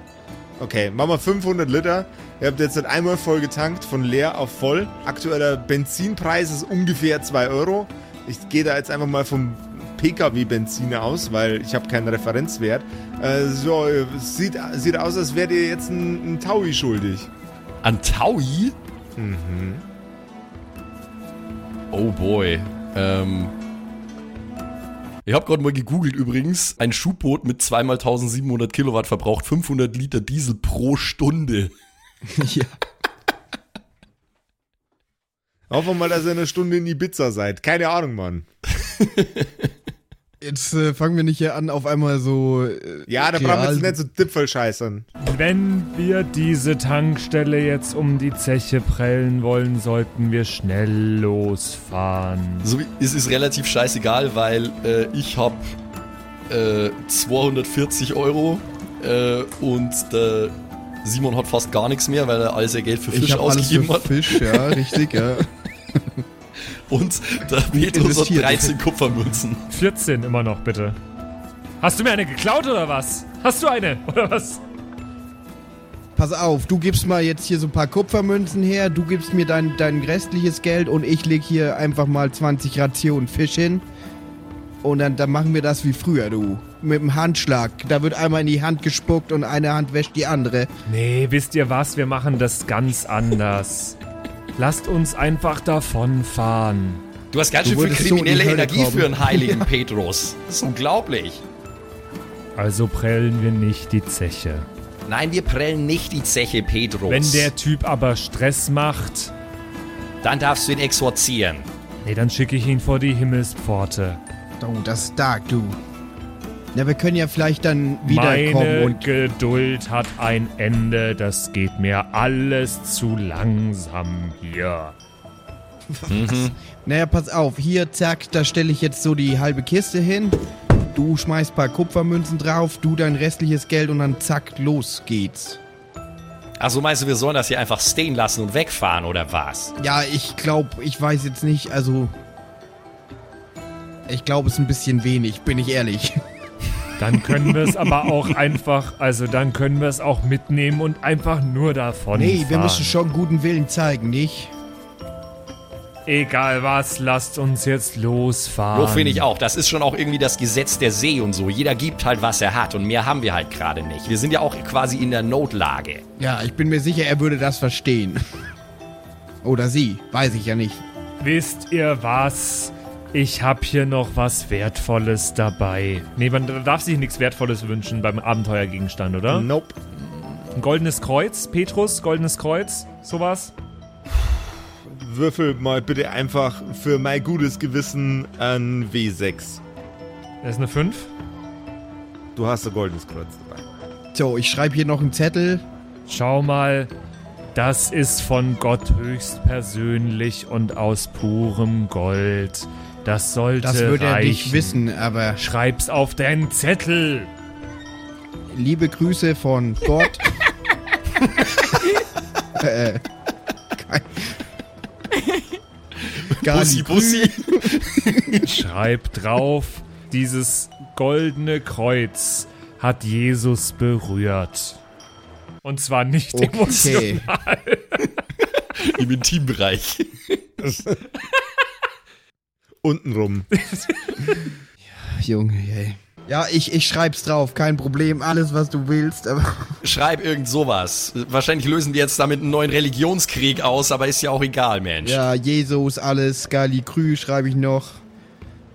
Okay, machen wir 500 Liter. Ihr habt jetzt einmal voll getankt, von leer auf voll. Aktueller Benzinpreis ist ungefähr 2 Euro. Ich gehe da jetzt einfach mal vom PKW-Benzin aus, weil ich habe keinen Referenzwert. Äh, so, sieht, sieht aus, als wärt ihr jetzt ein, ein Taui schuldig. An Taui? Mhm. Oh boy. Ähm. Ich habe gerade mal gegoogelt übrigens. Ein Schubboot mit 2 mal 1700 Kilowatt verbraucht 500 Liter Diesel pro Stunde. ja. Hoffen wir mal, dass ihr eine Stunde in Ibiza seid. Keine Ahnung, Mann. Jetzt äh, fangen wir nicht hier an, auf einmal so. Äh, Ja, da brauchen wir jetzt nicht so Dipfel scheißern. Wenn wir diese Tankstelle jetzt um die Zeche prellen wollen, sollten wir schnell losfahren. So, wie- es ist relativ scheißegal, weil äh, ich habe äh, 240 Euro äh, und der Simon hat fast gar nichts mehr, weil er all sein Geld für Ich Fisch habe alles ausgegeben für hat. Fisch, ja, richtig, ja. Und der Petrus hat investiert. 13 Kupfermünzen. 14 immer noch, bitte. Hast du mir eine geklaut oder was? Hast du eine oder was? Pass auf, du gibst mal jetzt hier so ein paar Kupfermünzen her, du gibst mir dein, dein restliches Geld und ich leg hier einfach mal 20 Rationen Fisch hin. Und dann, dann machen wir das wie früher, du. Mit dem Handschlag. Da wird einmal in die Hand gespuckt und eine Hand wäscht die andere. Nee, wisst ihr was? Wir machen das ganz anders. Lasst uns einfach davonfahren. Du hast ganz Du schön viel würdest so in kriminelle Energie kommen. für einen heiligen Petrus. Das ist unglaublich. Also prellen wir nicht die Zeche. Nein, wir prellen nicht die Zeche Petrus. Wenn der Typ aber Stress macht, Dann darfst du ihn exorzieren. nee, dann schicke ich ihn vor die Himmelspforte. Oh, das ist stark, du. Na, wir können ja vielleicht dann wiederkommen Meine und. Geduld hat ein Ende. Das geht mir alles zu langsam hier. Naja, pass auf. Hier, zack, da stelle ich jetzt so die halbe Kiste hin. Du schmeißt ein paar Kupfermünzen drauf, du dein restliches Geld und dann zack, los geht's. Also meinst du, wir sollen das hier einfach stehen lassen und wegfahren oder was? Ja, ich glaube, ich weiß jetzt nicht, also. Ich glaube, es ist ein bisschen wenig, bin ich ehrlich. Dann können wir es aber auch einfach, also dann können wir es auch mitnehmen und einfach nur davon Nee, wir fahren. müssen schon guten Willen zeigen, nicht? Egal was, lasst uns jetzt losfahren. So finde ich auch. Das ist schon auch irgendwie das Gesetz der See und so. Jeder gibt halt, was er hat und mehr haben wir halt gerade nicht. Wir sind ja auch quasi in der Notlage. Ja, ich bin mir sicher, er würde das verstehen. Oder sie, weiß ich ja nicht. Wisst ihr was? Ich hab hier noch was Wertvolles dabei. Nee, man darf sich nichts Wertvolles wünschen beim Abenteuergegenstand, oder? Nope. Ein goldenes Kreuz, Petrus, goldenes Kreuz, sowas? Würfel mal bitte einfach für mein gutes Gewissen ein W6. Das ist eine 5. Du hast ein goldenes Kreuz dabei. So, ich schreibe hier noch einen Zettel. Schau mal, das ist von Gott höchstpersönlich und aus purem Gold. Das sollte Das würde er reichen. nicht wissen, aber Schreib's auf deinen Zettel. liebe Grüße von Gott. äh, kein- Gar Bussi, nicht. Bussi. Schreib drauf, dieses goldene Kreuz hat Jesus berührt. Und zwar nicht Okay. emotional. Im Intimbereich. Junge, ey. Ja, ich, ich schreib's drauf, kein Problem, alles was du willst, aber. Schreib irgend sowas. Wahrscheinlich lösen wir jetzt damit einen neuen Religionskrieg aus, aber ist ja auch egal, Mensch. Ja, Jesus, alles, Gali Krü schreibe ich noch.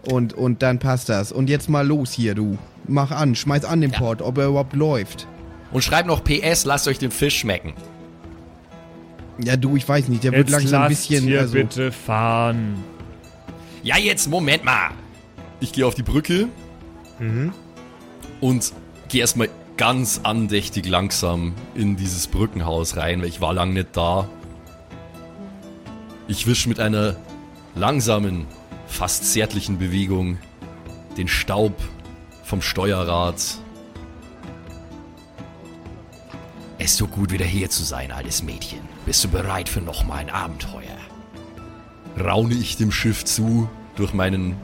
Und, und dann passt das. Und jetzt mal los hier, du. Mach an, schmeiß an den Port, ob er überhaupt läuft. Und schreib noch PS, lasst euch den Fisch schmecken. Ja, du, ich weiß nicht, der wird Jetzt langsam ein lasst bisschen. hier Also, bitte fahren. Ja, jetzt, Moment mal. Ich gehe auf die Brücke und gehe erstmal ganz andächtig langsam in dieses Brückenhaus rein, weil ich war lang nicht da. Ich wisch mit einer langsamen, fast zärtlichen Bewegung den Staub vom Steuerrad. Es ist so gut, wieder hier zu sein, altes Mädchen. Bist du bereit für noch mal ein Abenteuer? Raune ich dem Schiff zu durch meinen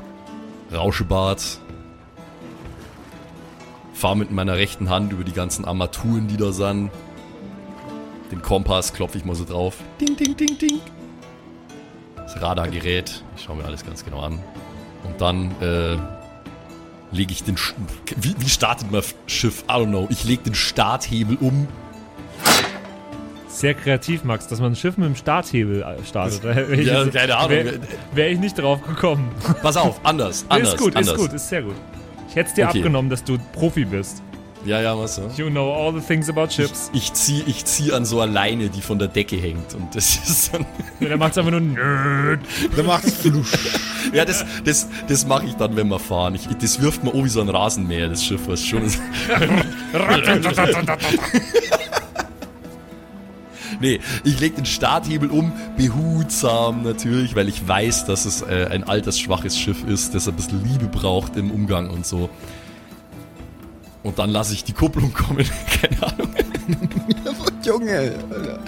Rauschebart. Fahr mit meiner rechten Hand über die ganzen Armaturen, die da sind. Den Kompass klopfe ich mal so drauf. Ding, ding, ding, ding. Das Radargerät. Ich schaue mir alles ganz genau an. Und dann äh, lege ich den... Sch wie, wie startet man Schiff? I don't know. Ich lege den Starthebel um. Sehr kreativ, Max, dass man ein Schiff mit dem Starthebel äh, startet. Ich Ja, jetzt- keine Ahnung. Wäre wär ich nicht drauf gekommen. Pass auf, anders, anders, ist gut, anders. ist gut, ist sehr gut. Ich hätte es dir Okay. abgenommen, dass du Profi bist. Ja, ja, was so? You know all the things about ships. Ich ziehe ich zieh an so einer Leine, die von der Decke hängt. Und das ist dann... Ja, der macht einfach nur Nerd. Da macht's Flusch. Ja, das, das, das mache ich dann, wenn wir fahren. Ich, das wirft man oh wie so ein Rasenmäher, das Schiff, was schon ist. Nee, ich lege den Starthebel um, behutsam natürlich, weil ich weiß, dass es äh, ein altersschwaches Schiff ist, das ein bisschen Liebe braucht im Umgang und so. Und dann lasse ich die Kupplung kommen, keine Ahnung. Junge, Alter.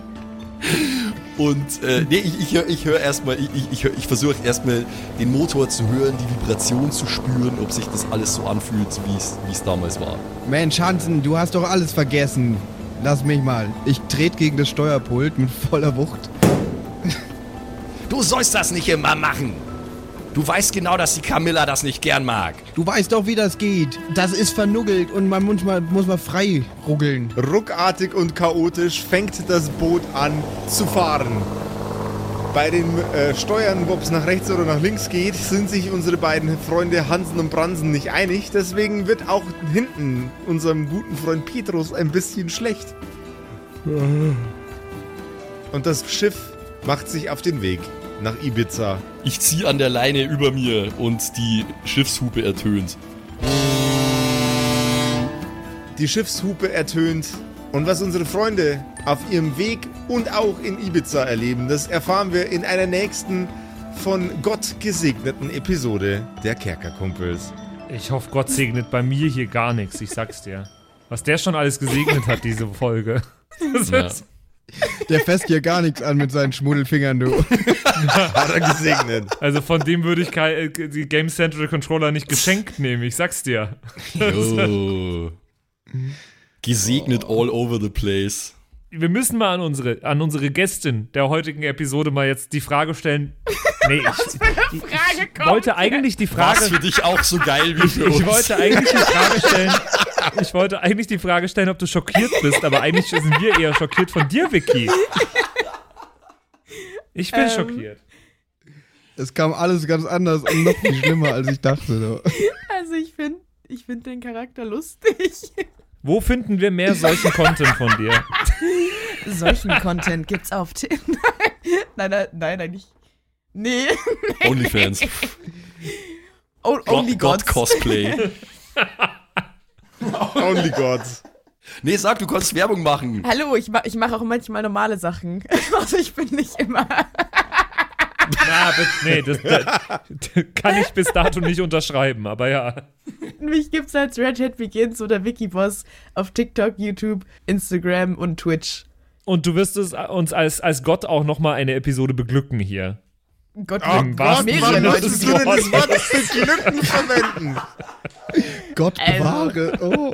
Und äh, nee, ich, ich höre ich hör erstmal, ich, ich, ich, ich versuche erstmal den Motor zu hören, die Vibration zu spüren, ob sich das alles so anfühlt, wie es wie es damals war. Mensch, Hansen, du hast doch alles vergessen. Lass mich mal. Ich trete gegen das Steuerpult mit voller Wucht. Du sollst das nicht immer machen. Du weißt genau, dass die Camilla das nicht gern mag. Du weißt doch, wie das geht. Das ist vernuggelt und man muss mal, muss mal frei ruggeln. Ruckartig und chaotisch fängt das Boot an zu fahren. Bei den äh, Steuern, ob es nach rechts oder nach links geht, sind sich unsere beiden Freunde Hansen und Bransen nicht einig. Deswegen wird auch hinten unserem guten Freund Petrus ein bisschen schlecht. Und das Schiff macht sich auf den Weg nach Ibiza. Ich ziehe an der Leine über mir und die Schiffshupe ertönt. Die Schiffshupe ertönt. Und was unsere Freunde auf ihrem Weg und auch in Ibiza erleben, das erfahren wir in einer nächsten von Gott gesegneten Episode der Kerkerkumpels. Ich hoffe, Gott segnet bei mir hier gar nichts, ich sag's dir. Was der schon alles gesegnet hat, diese Folge. Ja. Der fässt hier gar nichts an mit seinen Schmuddelfingern, du. Hat er gesegnet. also von dem würde ich äh, die Game Central Controller nicht geschenkt nehmen, ich sag's dir. Oh. Gesegnet all over the place. Wir müssen mal an unsere, an unsere Gästin der heutigen Episode mal jetzt die Frage stellen. Nee, ich, Frage ich wollte eigentlich die Frage. für dich auch so geil wie für uns? Ich wollte eigentlich die Frage stellen. Ich wollte eigentlich die Frage stellen, ob du schockiert bist, aber eigentlich sind wir eher schockiert von dir, Vicky. Ich bin Ähm. schockiert. Es kam alles ganz anders und noch viel schlimmer, als ich dachte. Also ich finde ich find den Charakter lustig. Wo finden wir mehr solchen Content von dir? Solchen Content gibt's auf Tinder. nein, nein, nein, nein, nicht. Nee. Onlyfans. O only God, God. Cosplay. Only Gods. Nee, sag, du kannst Werbung machen. Hallo, ich, ma ich mache auch manchmal normale Sachen. Also ich bin nicht immer. Na, nee, das, das kann ich bis dato nicht unterschreiben, aber ja. Mich gibt's als Red Hat Begins oder Wikiboss auf TikTok, YouTube, Instagram und Twitch. Und du wirst es uns als, als Gott auch nochmal eine Episode beglücken hier. Gott, Oh Gott, mehrere Leute denn das. Wort für Glücken verwenden? Gott Also- bewahre. Oh.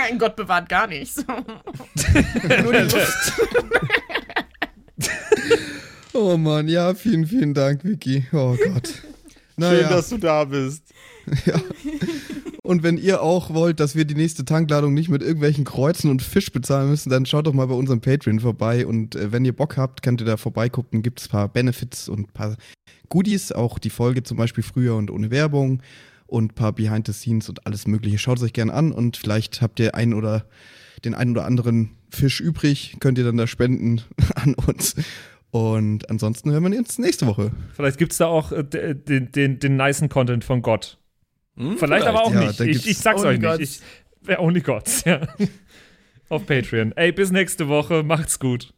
Ein Gott bewahrt gar nichts. Nur die Lust. oh Mann, ja, vielen, vielen Dank, Vicky. Oh Gott. Schön, dass du da bist. Ja. Und wenn ihr auch wollt, dass wir die nächste Tankladung nicht mit irgendwelchen Kreuzen und Fisch bezahlen müssen, dann schaut doch mal bei unserem Patreon vorbei. Und äh, wenn ihr Bock habt, könnt ihr da vorbeigucken. Gibt es ein paar Benefits und ein paar Goodies. Auch die Folge zum Beispiel früher und ohne Werbung. Und ein paar Behind the Scenes und alles Mögliche. Schaut es euch gerne an und vielleicht habt ihr einen oder den einen oder anderen Fisch übrig. Könnt ihr dann da spenden an uns. Und ansonsten hören wir uns nächste Woche. Vielleicht gibt es da auch äh, d- den, den, den nicen Content von Gott. Hm, vielleicht, aber auch Ja, nicht. Ich, ich sag's euch nicht. Gods. Ich, wer Only Gods, ja. Auf Patreon. Ey, bis nächste Woche. Macht's gut.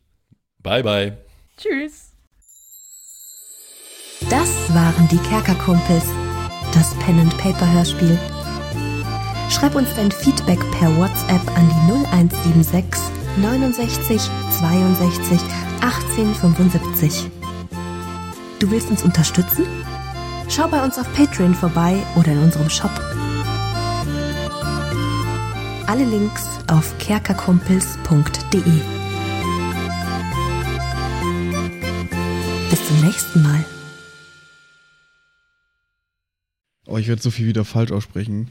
Bye, bye. Tschüss. Das waren die Kerkerkumpels, das Pen and Paper Hörspiel. Schreib uns dein Feedback per WhatsApp an die 0176 69 62 18 75. Du willst uns unterstützen? Schau bei uns auf Patreon vorbei oder in unserem Shop. Alle Links auf kerkerkumpels.de. Bis zum nächsten Mal. Oh, ich werde so viel wieder falsch aussprechen.